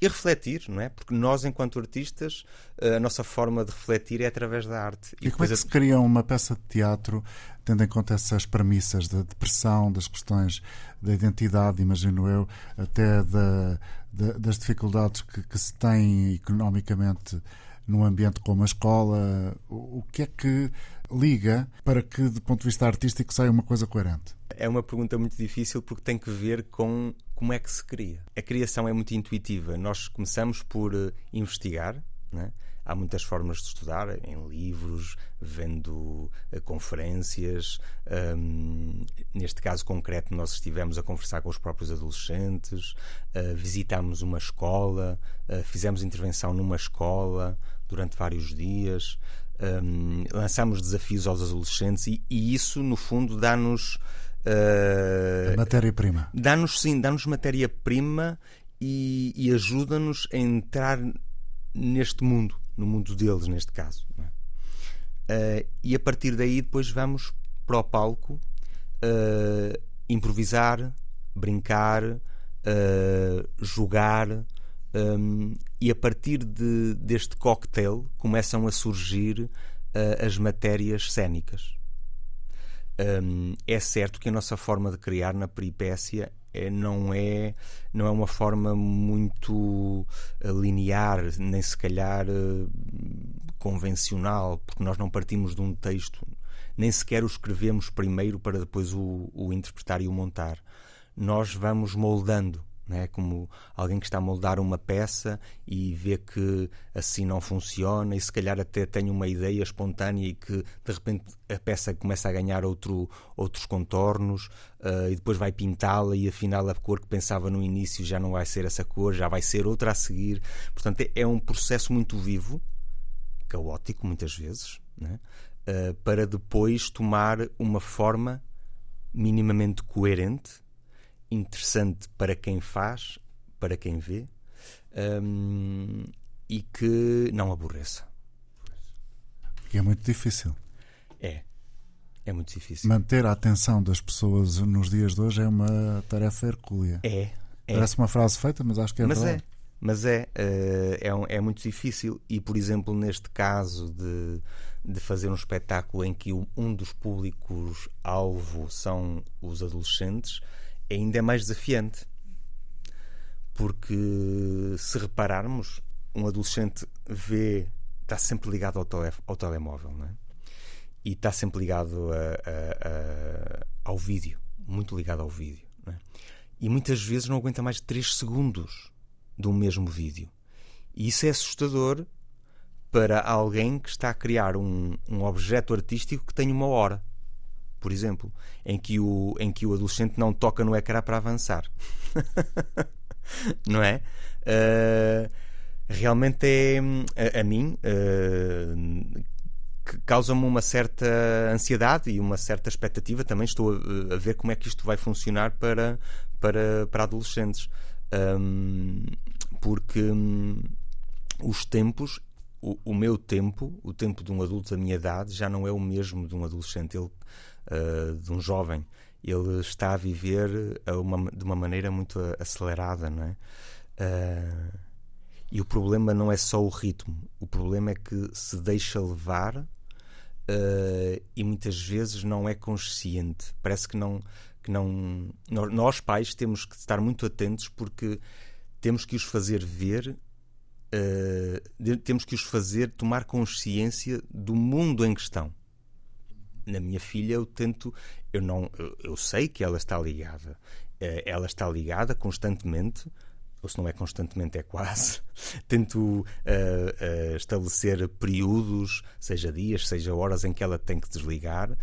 Speaker 3: e refletir, não é? Porque nós, enquanto artistas, a nossa forma de refletir é através da arte.
Speaker 2: E, e como é que se cria uma peça de teatro tendo em conta essas premissas da depressão, das questões da identidade, imagino eu, até da, da, das dificuldades que, que, se tem economicamente num ambiente como a escola? O, o que é que liga para que, do ponto de vista artístico, saia uma coisa coerente?
Speaker 3: É uma pergunta muito difícil porque tem que ver com como é que se cria. A criação é muito intuitiva. Nós começamos por uh, investigar, né? há muitas formas de estudar, em livros, vendo uh, conferências. Um, neste caso concreto, nós estivemos a conversar com os próprios adolescentes, uh, visitámos uma escola, uh, fizemos intervenção numa escola durante vários dias. Um, lançámos desafios aos adolescentes e, e isso, no fundo, dá-nos
Speaker 2: Uh, matéria-prima.
Speaker 3: Dá-nos, sim, dá-nos matéria-prima e, e ajuda-nos a entrar neste mundo, no mundo deles, neste caso. Uh, e a partir daí, depois vamos para o palco uh, improvisar, brincar, jogar. Um, e a partir de, deste cocktail começam a surgir as matérias cênicas. É certo que a nossa forma de criar na peripécia é, não, é, não é uma forma muito uh, linear, nem se calhar uh, convencional, porque nós não partimos de um texto, nem sequer o escrevemos primeiro para depois o, o interpretar e o montar. Nós vamos moldando né? como alguém que está a moldar uma peça e vê que assim não funciona e se calhar até tem uma ideia espontânea e que de repente a peça começa a ganhar outro, outros contornos uh, e depois vai pintá-la e afinal a cor que pensava no início já não vai ser essa cor, já vai ser outra a seguir. Portanto, é, é um processo muito vivo, caótico muitas vezes, uh, para depois tomar uma forma minimamente coerente interessante para quem faz, para quem vê um, e que não aborreça.
Speaker 2: E é muito difícil.
Speaker 3: É. É muito difícil.
Speaker 2: Manter a atenção das pessoas nos dias de hoje é uma tarefa hercúlea.
Speaker 3: É. é.
Speaker 2: Parece uma frase feita, mas acho que é
Speaker 3: mas
Speaker 2: verdade.
Speaker 3: É. Mas é, uh, é, é muito difícil. E, por exemplo, neste caso de, de fazer um espetáculo em que um dos públicos-alvo são os adolescentes, ainda é mais desafiante. Porque se repararmos, um adolescente vê, está sempre ligado ao, tele, ao telemóvel, não é? E está sempre ligado a, a, a, ao vídeo, muito ligado ao vídeo. É? E muitas vezes não aguenta mais 3 segundos do mesmo vídeo. E isso é assustador para alguém que está a criar um, um objeto artístico que tem uma hora por exemplo, em que o, em que o adolescente não toca no ecrã para avançar. não é? Uh, realmente é a, a mim uh, causa-me uma certa ansiedade e uma certa expectativa. Também estou a, a ver como é que isto vai funcionar para, para, para adolescentes. Um, porque um, os tempos o, o, meu tempo, o tempo de um adulto da minha idade, já não é o mesmo de um adolescente. Ele uh, de um jovem. Ele está a viver a uma, de uma maneira muito acelerada, não é? Uh, e o problema não é só o ritmo, o problema é que se deixa levar uh, e muitas vezes não é consciente. Parece que não, que não. Nós, pais, temos que estar muito atentos porque temos que os fazer ver Uh, temos que os fazer tomar consciência do mundo em questão na minha filha eu tento, eu não, eu, eu sei que ela está ligada, uh, ela está ligada constantemente, ou se não é constantemente é quase. Tento uh, uh, estabelecer períodos, seja dias, seja horas em que ela tem que desligar,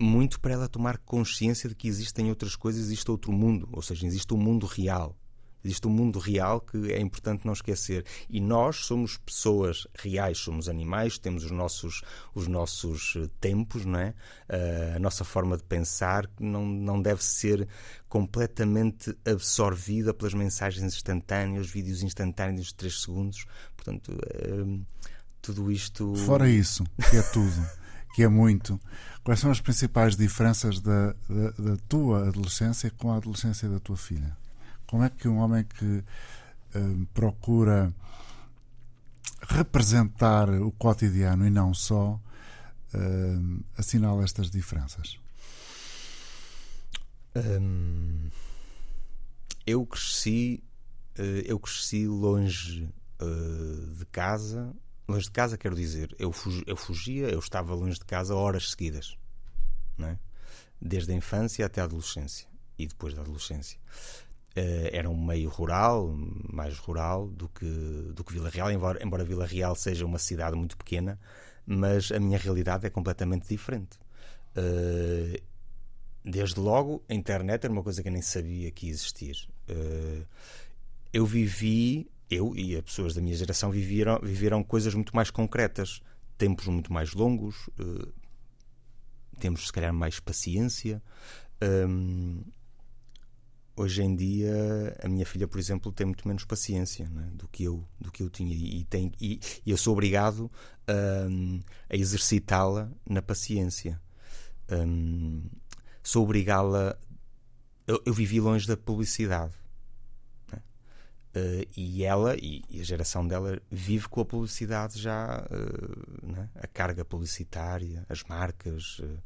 Speaker 3: muito para ela tomar consciência de que existem outras coisas, existe outro mundo, ou seja, existe um mundo real. Existe um mundo real que é importante não esquecer. E nós somos pessoas reais, somos animais, temos os nossos, os nossos eh, tempos, não é? Uh, a nossa forma de pensar não, não deve ser completamente absorvida pelas mensagens instantâneas, vídeos instantâneos de 3 segundos. Portanto, uh, tudo isto.
Speaker 2: Fora isso, que é tudo, que é muito. Quais são as principais diferenças da, da, da tua adolescência com a adolescência da tua filha? Como é que um homem que uh, procura representar o cotidiano e não só uh, assinala estas diferenças?
Speaker 3: Hum, eu cresci uh, eu cresci longe de casa longe de casa quero dizer eu, fugi, eu fugia eu estava longe de casa horas seguidas é? desde a infância até a adolescência e depois da adolescência era um meio rural, mais rural do que, do que Vila Real, embora, embora Vila Real seja uma cidade muito pequena, mas a minha realidade é completamente diferente. Uh, desde logo, a internet era uma coisa que eu nem sabia que ia existir. Uh, eu vivi, eu e as pessoas da minha geração viveram, viveram coisas muito mais concretas, tempos muito mais longos, temos se calhar mais paciência. Hoje em dia a minha filha, por exemplo, tem muito menos paciência né, do que eu do que eu tinha e, tem, e, e eu sou obrigado um, a exercitá-la na paciência. Um, sou obrigá-la. Eu, eu, vivi longe da publicidade. Né? Uh, e ela e, e, a geração dela vive com a publicidade já, uh, né? a carga publicitária, as marcas, uh,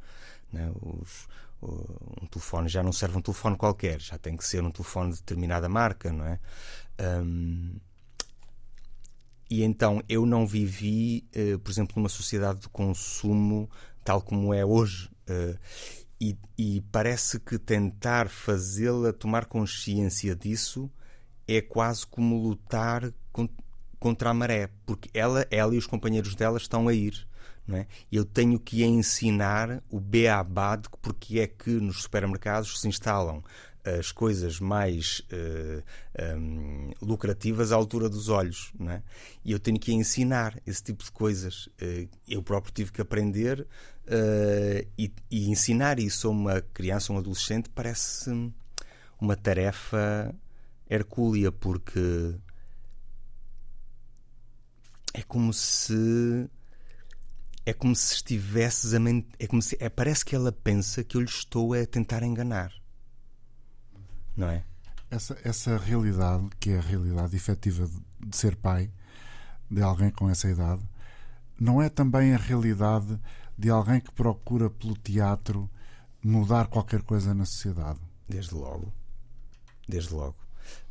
Speaker 3: né? os, um telefone já não serve um telefone qualquer, já tem que ser um telefone de determinada marca, não é? Um, e então eu não vivi, uh, por exemplo, numa sociedade de consumo tal como é hoje. Uh, e, e, parece que tentar fazê-la tomar consciência disso é quase como lutar contra a maré, porque ela, ela e os companheiros dela estão a ir. Não é? Eu tenho que ensinar o beabá de porque é que nos supermercados se instalam as coisas mais uh, eh, um, lucrativas à altura dos olhos. Não é? E eu tenho que ensinar esse tipo de coisas. Uh, eu próprio tive que aprender uh, e, e, ensinar isso a uma criança, um adolescente, parece uma tarefa hercúlea, porque é como se é como se estivesses a ment... é como se é, parece que ela pensa que eu lhe estou a tentar enganar não é?
Speaker 2: Essa, essa realidade, que é a realidade efetiva de ser pai de alguém com essa idade, não é também a realidade de alguém que procura pelo teatro mudar qualquer coisa na sociedade?
Speaker 3: Desde logo. Desde logo.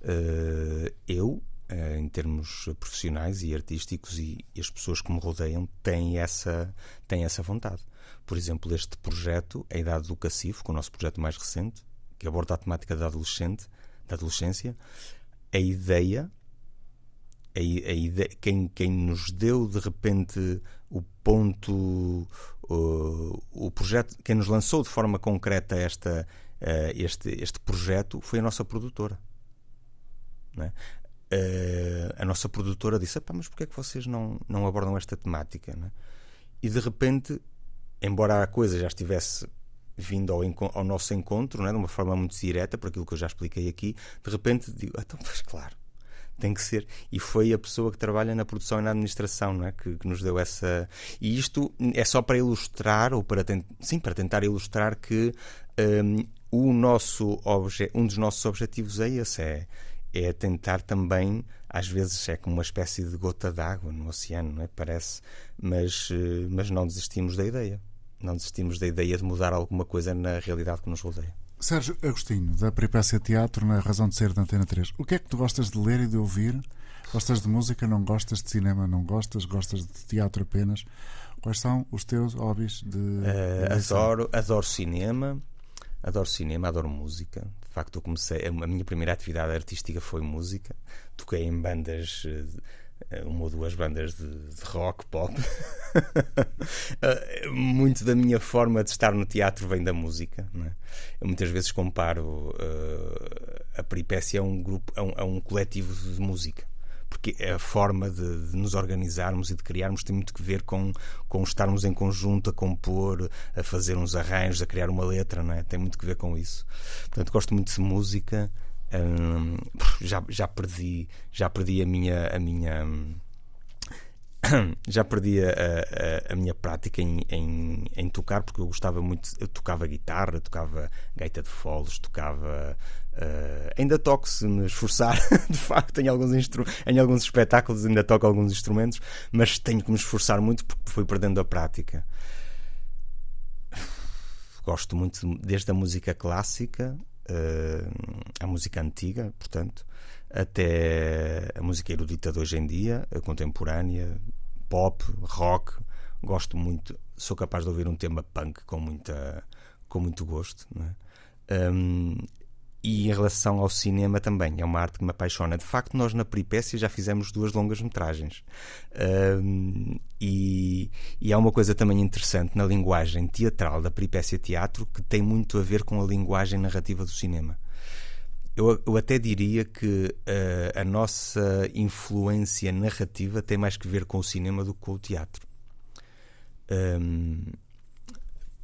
Speaker 3: Uh, eu, em termos profissionais e artísticos, e, as pessoas que me rodeiam têm essa, têm essa vontade. Por exemplo, este projeto, A Idade do Cacifo, que é o nosso projeto mais recente, que aborda a temática da adolescente, da adolescência, a ideia, a, a ideia quem, quem nos deu de repente o ponto, o, o projeto, quem nos lançou de forma concreta esta, uh, este, este projeto foi a nossa produtora. É? Uh, a nossa produtora disse: Mas porquê é que vocês não, não abordam esta temática? É? E de repente, embora a coisa já estivesse vindo ao, ao, nosso encontro, não é? de uma forma muito direta, por aquilo que eu já expliquei aqui, de repente digo, ah, então, pois claro, tem que ser. E foi a pessoa que trabalha na produção e na administração é? que, que nos deu essa. E isto é só para ilustrar, ou para. Sim, para tentar ilustrar que um, o nosso obje... um dos nossos objetivos é esse, é, é tentar também, às vezes é como uma espécie de gota d'água no oceano, não é? Parece, mas, eh, mas não desistimos da ideia não desistimos da ideia de mudar alguma coisa na realidade que nos rodeia.
Speaker 2: Sérgio Agostinho, da Peripécia Teatro, na Razão de Ser da Antena 3. O que é que tu gostas de ler e de ouvir? Gostas de música? Não gostas de cinema? Não gostas? Gostas de teatro apenas? Quais são os teus hobbies de. Uh,
Speaker 3: adoro, adoro cinema, adoro cinema, adoro música. Facto, eu comecei. A minha primeira atividade artística foi música. Toquei em bandas eh, eh, uma ou duas bandas de, de rock, pop. Eh, muito da minha forma de estar no teatro vem da música. É? Eu muitas vezes comparo uh, a Peripécia a um grupo, a um, a um, coletivo de música. Porque a forma de, de, nos organizarmos e de criarmos tem muito que ver com, com estarmos em conjunto a compor, a fazer uns arranjos, a criar uma letra, não é? tem muito que ver com isso. Portanto, gosto muito de música já, já perdi já perdi a minha a minha já perdi a, a, a minha prática em, em, em, tocar porque eu gostava muito eu tocava guitarra tocava gaita de foles tocava uh, ainda toco se me esforçar de facto em alguns em alguns espetáculos ainda toco alguns instrumentos mas tenho que me esforçar muito porque fui perdendo a prática gosto muito desde a música clássica uh, a música antiga, portanto, até a música erudita de hoje em dia, a contemporânea, pop, rock. Gosto muito, sou capaz de ouvir um tema punk com, muita, com muito gosto. É? Um, e em relação ao cinema também, é uma arte que me apaixona. De facto, nós na Peripécia já fizemos duas longas metragens. Um, e, e há uma coisa também interessante na linguagem teatral da Peripécia Teatro que tem muito a ver com a linguagem narrativa do cinema. Eu, eu até diria que uh, a nossa influência narrativa tem mais que ver com o cinema do que com o teatro. Um,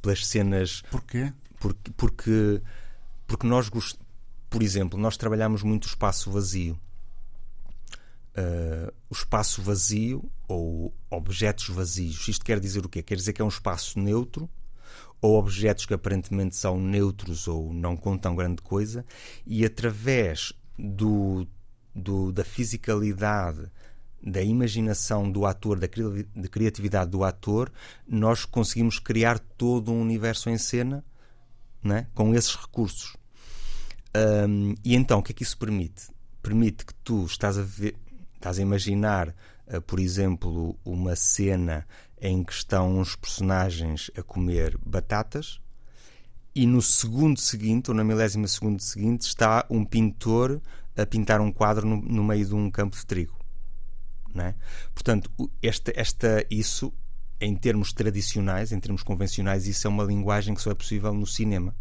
Speaker 3: pelas cenas.
Speaker 2: Porquê?
Speaker 3: Porque, porque, porque nós gostamos por exemplo, nós trabalhamos muito o espaço vazio. Uh, o espaço vazio ou objetos vazios. Isto quer dizer o quê? Quer dizer que é um espaço neutro ou objetos que aparentemente são neutros ou não contam grande coisa e através do, do da fisicalidade da imaginação do ator, da criatividade do ator, nós conseguimos criar todo um universo em cena né, com esses recursos. Um, e então, o que é que isso permite? Permite que tu estás a ver, estás a imaginar uh, por exemplo, uma cena em que estão uns personagens a comer batatas e no segundo seguinte, ou na milésima segundo seguinte, está um pintor a pintar um quadro no, no meio de um campo de trigo. É? Portanto, esta, esta, isso, em termos tradicionais, em termos convencionais, isso é uma linguagem que só é possível no cinema.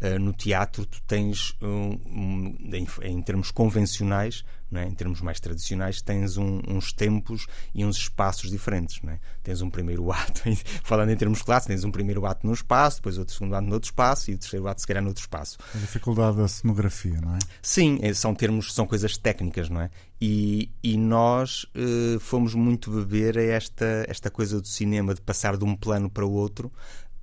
Speaker 3: Uh, no teatro, tu tens, um, um, em, em, termos convencionais, é? em termos mais tradicionais, tens um, uns tempos e uns espaços diferentes. É? Tens um primeiro ato, falando em termos clássicos, tens um primeiro ato num espaço, depois outro segundo ato noutro espaço e o terceiro ato, se calhar, noutro espaço.
Speaker 2: A dificuldade da cenografia, não é?
Speaker 3: Sim, é, são termos, são coisas técnicas, não é? E, e nós uh, fomos muito beber a esta, esta coisa do cinema de passar de um plano para o outro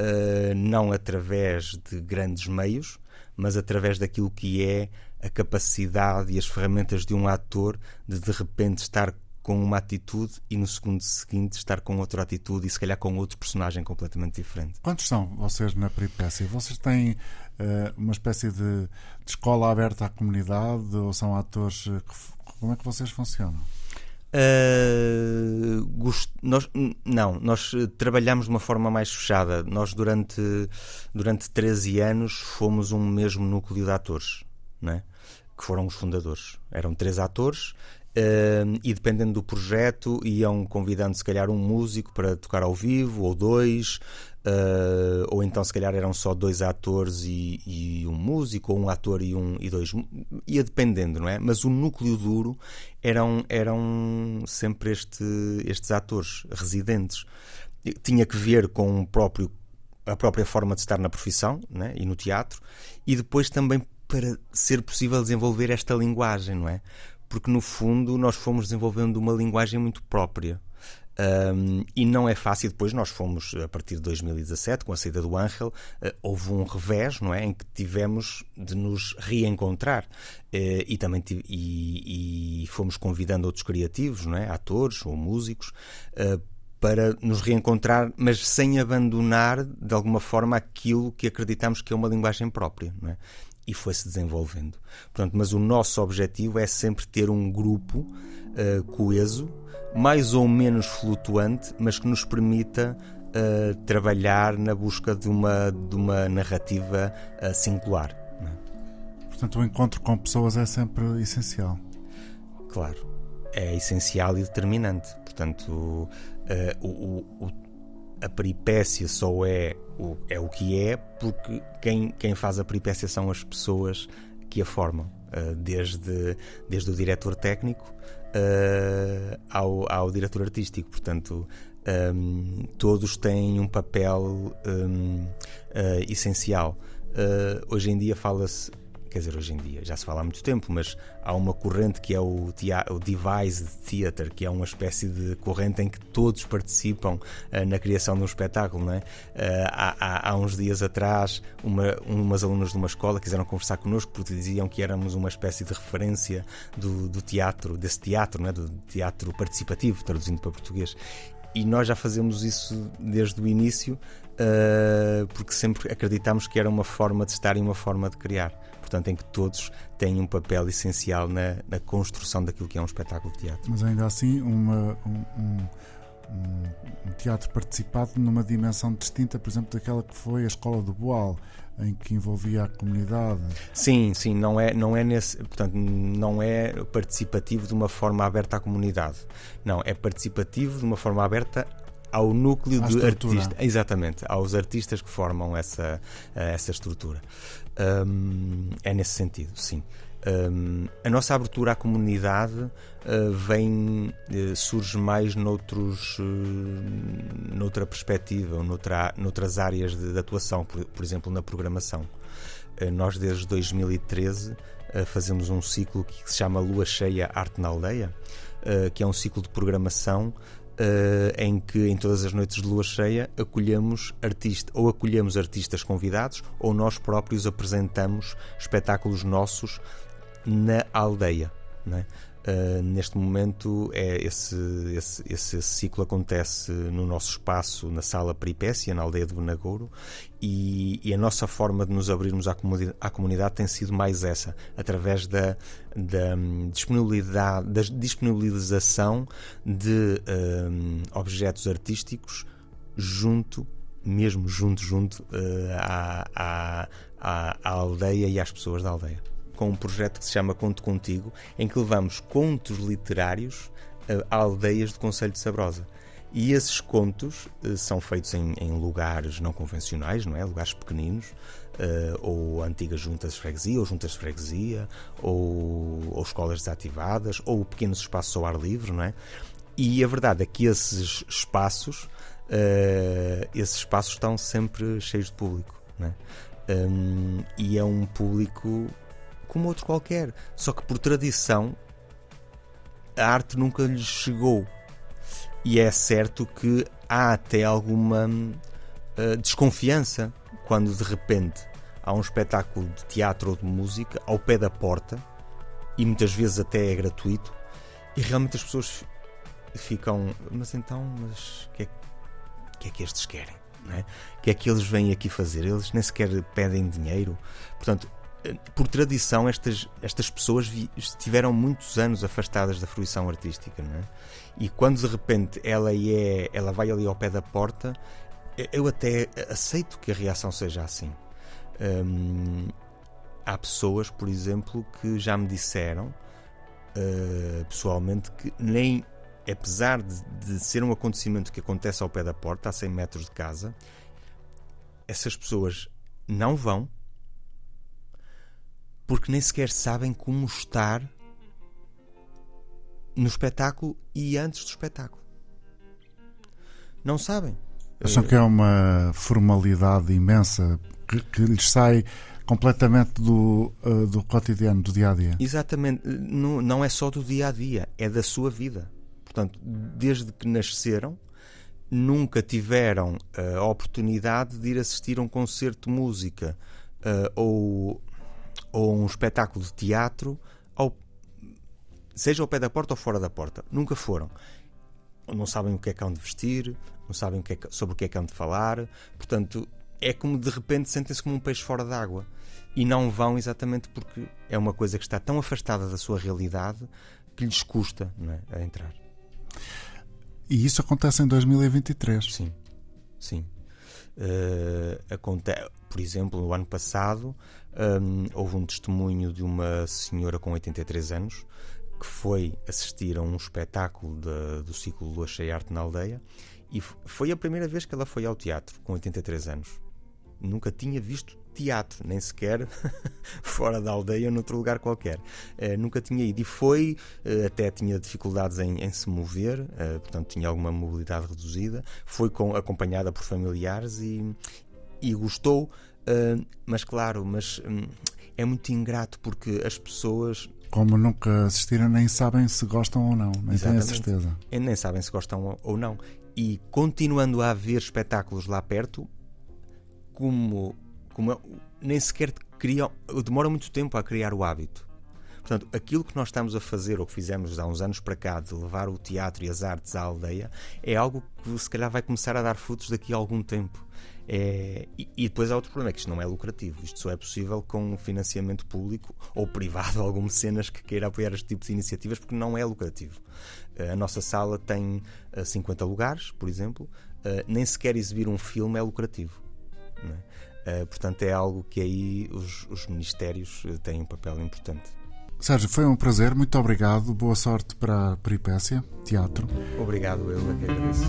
Speaker 3: uh, não através de grandes meios, mas através daquilo que é a capacidade e as ferramentas de um ator de de repente estar com uma atitude e no segundo seguinte estar com outra atitude e se calhar com outro personagem completamente diferente.
Speaker 2: Quantos são vocês na peripécia? Vocês têm uh, uma espécie de, de, escola aberta à comunidade ou são atores? Que, como é que vocês funcionam?
Speaker 3: Uh, gost... nós, não, nós trabalhamos de uma forma mais fechada. Nós, durante, durante 13 anos, fomos um mesmo núcleo de atores, né? que foram os fundadores. Eram três atores uh, e, dependendo do projeto, iam convidando, se calhar, um músico para tocar ao vivo, ou dois, Uh, ou então se calhar eram só dois atores e, e, um músico, ou um ator e, um, e dois. ia dependendo, não é? Mas o núcleo duro eram, eram sempre este, estes atores residentes. Tinha que ver com o próprio, a própria forma de estar na profissão né? e no teatro, e depois também para ser possível desenvolver esta linguagem, não é? Porque no fundo nós fomos desenvolvendo uma linguagem muito própria um, e não é fácil. Depois nós fomos, a partir de 2017, com a saída do Ángel, uh, houve um revés, não é? Em que tivemos de nos reencontrar. Uh, e também e, e, fomos convidando outros criativos, não é? Atores ou músicos. Uh, para nos reencontrar, mas sem abandonar de alguma forma aquilo que acreditamos que é uma linguagem própria. É? E foi-se desenvolvendo. Portanto, mas o nosso objetivo é sempre ter um grupo uh, coeso, mais ou menos flutuante, mas que nos permita uh, trabalhar na busca de uma, de uma narrativa uh, singular. É?
Speaker 2: Portanto, o encontro com pessoas é sempre essencial.
Speaker 3: Claro, é essencial e determinante. Portanto, o, o, a peripécia só é é o que é porque quem, quem faz a peripécia são as pessoas que a formam, desde, desde o diretor técnico uh, ao, ao diretor artístico. Portanto, um, todos têm um papel um, uh, essencial. Hoje em dia fala-se quer dizer, hoje em dia, já se fala há muito tempo, mas há uma corrente que é o, o Device Theater, que é uma espécie de corrente em que todos participam uh, na criação de um espetáculo. Não é? Uh, há, há, uns dias atrás, uma, umas alunas de uma escola quiseram conversar connosco porque diziam que éramos uma espécie de referência do, do teatro, desse teatro, não é? do teatro participativo, traduzindo para português e nós já fazemos isso desde o início, uh, porque sempre acreditamos que era uma forma de estar e uma forma de criar portanto, em que todos têm um papel essencial na, na construção daquilo que é um espetáculo de teatro.
Speaker 2: Mas ainda assim, uma, um, um, um, teatro participado numa dimensão distinta, por exemplo, daquela que foi a Escola do Boal em que envolvia a comunidade.
Speaker 3: Sim, sim, não é, não é nesse, portanto, não é participativo de uma forma aberta à comunidade. Não, é participativo de uma forma aberta ao núcleo
Speaker 2: à
Speaker 3: de artista, exatamente, aos artistas que formam essa, essa estrutura. Um, é nesse sentido, sim. Um, a nossa abertura à comunidade uh, vem uh, surge mais noutros, uh, noutra perspectiva, noutra, noutras áreas de, de atuação, por, por, exemplo, na programação. nós, desde 2013, fazemos um ciclo que se chama Lua Cheia Arte na Aldeia, que é um ciclo de programação Uh, em que em todas as noites de lua cheia acolhemos artistas ou acolhemos artistas convidados ou nós próprios apresentamos espetáculos nossos na aldeia. Né? Uh, neste momento, é esse, esse, esse, ciclo acontece no nosso espaço, na sala Peripécia, na aldeia de Benagouro, e, e, a nossa forma de nos abrirmos à comunidade, à comunidade tem sido mais essa, através da, da hum, disponibilidade, da disponibilização de um, objetos artísticos junto, mesmo junto, junto uh, à, à, à aldeia e às pessoas da aldeia com um projeto que se chama Conto Contigo, em que levamos contos literários a aldeias do Conselho de Sabrosa. E esses contos uh, são feitos em, em, lugares não convencionais, não é? Lugares pequeninos, uh, ou antigas juntas de freguesia, ou juntas de freguesia, ou, ou, escolas desativadas, ou pequenos espaços ao ar livre, não é? E a verdade é que esses espaços, uh, esses espaços estão sempre cheios de público, não é? Um, e é um público como outro qualquer. Só que por tradição a arte nunca lhes chegou. E é certo que há até alguma uh, desconfiança quando de repente há um espetáculo de teatro ou de música ao pé da porta e muitas vezes até é gratuito e realmente as pessoas ficam, mas então, mas que, é, que é que estes querem? É? O que é que eles vêm aqui fazer? Eles nem sequer pedem dinheiro. Portanto, por tradição, estas, estas pessoas vi, estiveram muitos anos afastadas da fruição artística, não é? E quando de repente ela, é, ela vai ali ao pé da porta, eu até aceito que a reação seja assim. Hum, há pessoas, por exemplo, que já me disseram uh, pessoalmente que nem, apesar de, de ser um acontecimento que acontece ao pé da porta, a 100 metros de casa, essas pessoas não vão porque nem sequer sabem como estar no espetáculo e antes do espetáculo. Não sabem.
Speaker 2: Acham que é uma formalidade imensa que, que lhes sai completamente do, uh, do cotidiano, do dia a dia.
Speaker 3: Exatamente. Não, não é só do dia a dia, é da sua vida. Portanto, desde que nasceram, nunca tiveram eh, a oportunidade de ir assistir a um concerto de música uh, ou ou um espetáculo de teatro, ao, seja ao pé da porta ou fora da porta. Nunca foram. Não sabem o que é que hão de vestir, não sabem o que é que, sobre o que é que hão de falar. Portanto, é como de repente sentem-se como um peixe fora d'água. E não vão exatamente porque é uma coisa que está tão afastada da sua realidade que lhes custa é, a entrar.
Speaker 2: E isso acontece em 2023?
Speaker 3: Sim, sim. Uh, acontece, por exemplo, no ano passado um, houve um testemunho de uma senhora com 83 anos que foi assistir a um espetáculo de, do ciclo Lua Cheia Arte na Aldeia e foi a primeira vez que ela foi ao teatro com 83 anos. Nunca tinha visto teatro, nem sequer fora da aldeia ou noutro lugar qualquer. Uh, nunca tinha ido. E foi, uh, até tinha dificuldades em, em se mover, uh, portanto tinha alguma mobilidade reduzida. Foi com, acompanhada por familiares e, e gostou Uh, mas claro, mas um, é muito ingrato porque as pessoas.
Speaker 2: Como nunca assistiram, nem sabem se gostam ou não, nem têm a certeza.
Speaker 3: E nem sabem se gostam ou não. E continuando a haver espetáculos lá perto, como, como nem sequer criam, demora muito tempo a criar o hábito. Portanto, aquilo que nós estamos a fazer, ou que fizemos há uns anos para cá, de levar o teatro e as artes à aldeia, é algo que se calhar vai começar a dar frutos daqui a algum tempo. É, e, e, depois há outro problema, é que isto não é lucrativo. Isto só é possível com financiamento público ou privado, algum mecenas que queira apoiar este tipo de iniciativas, porque não é lucrativo. A nossa sala tem 50 eh, lugares, por exemplo, eh, nem sequer exibir um filme é lucrativo. É? Portanto, é algo que aí os, os ministérios têm um papel importante.
Speaker 2: Sérgio, foi um prazer, muito obrigado. Boa sorte para a Peripécia Teatro.
Speaker 3: Obrigado, eu é que agradeço.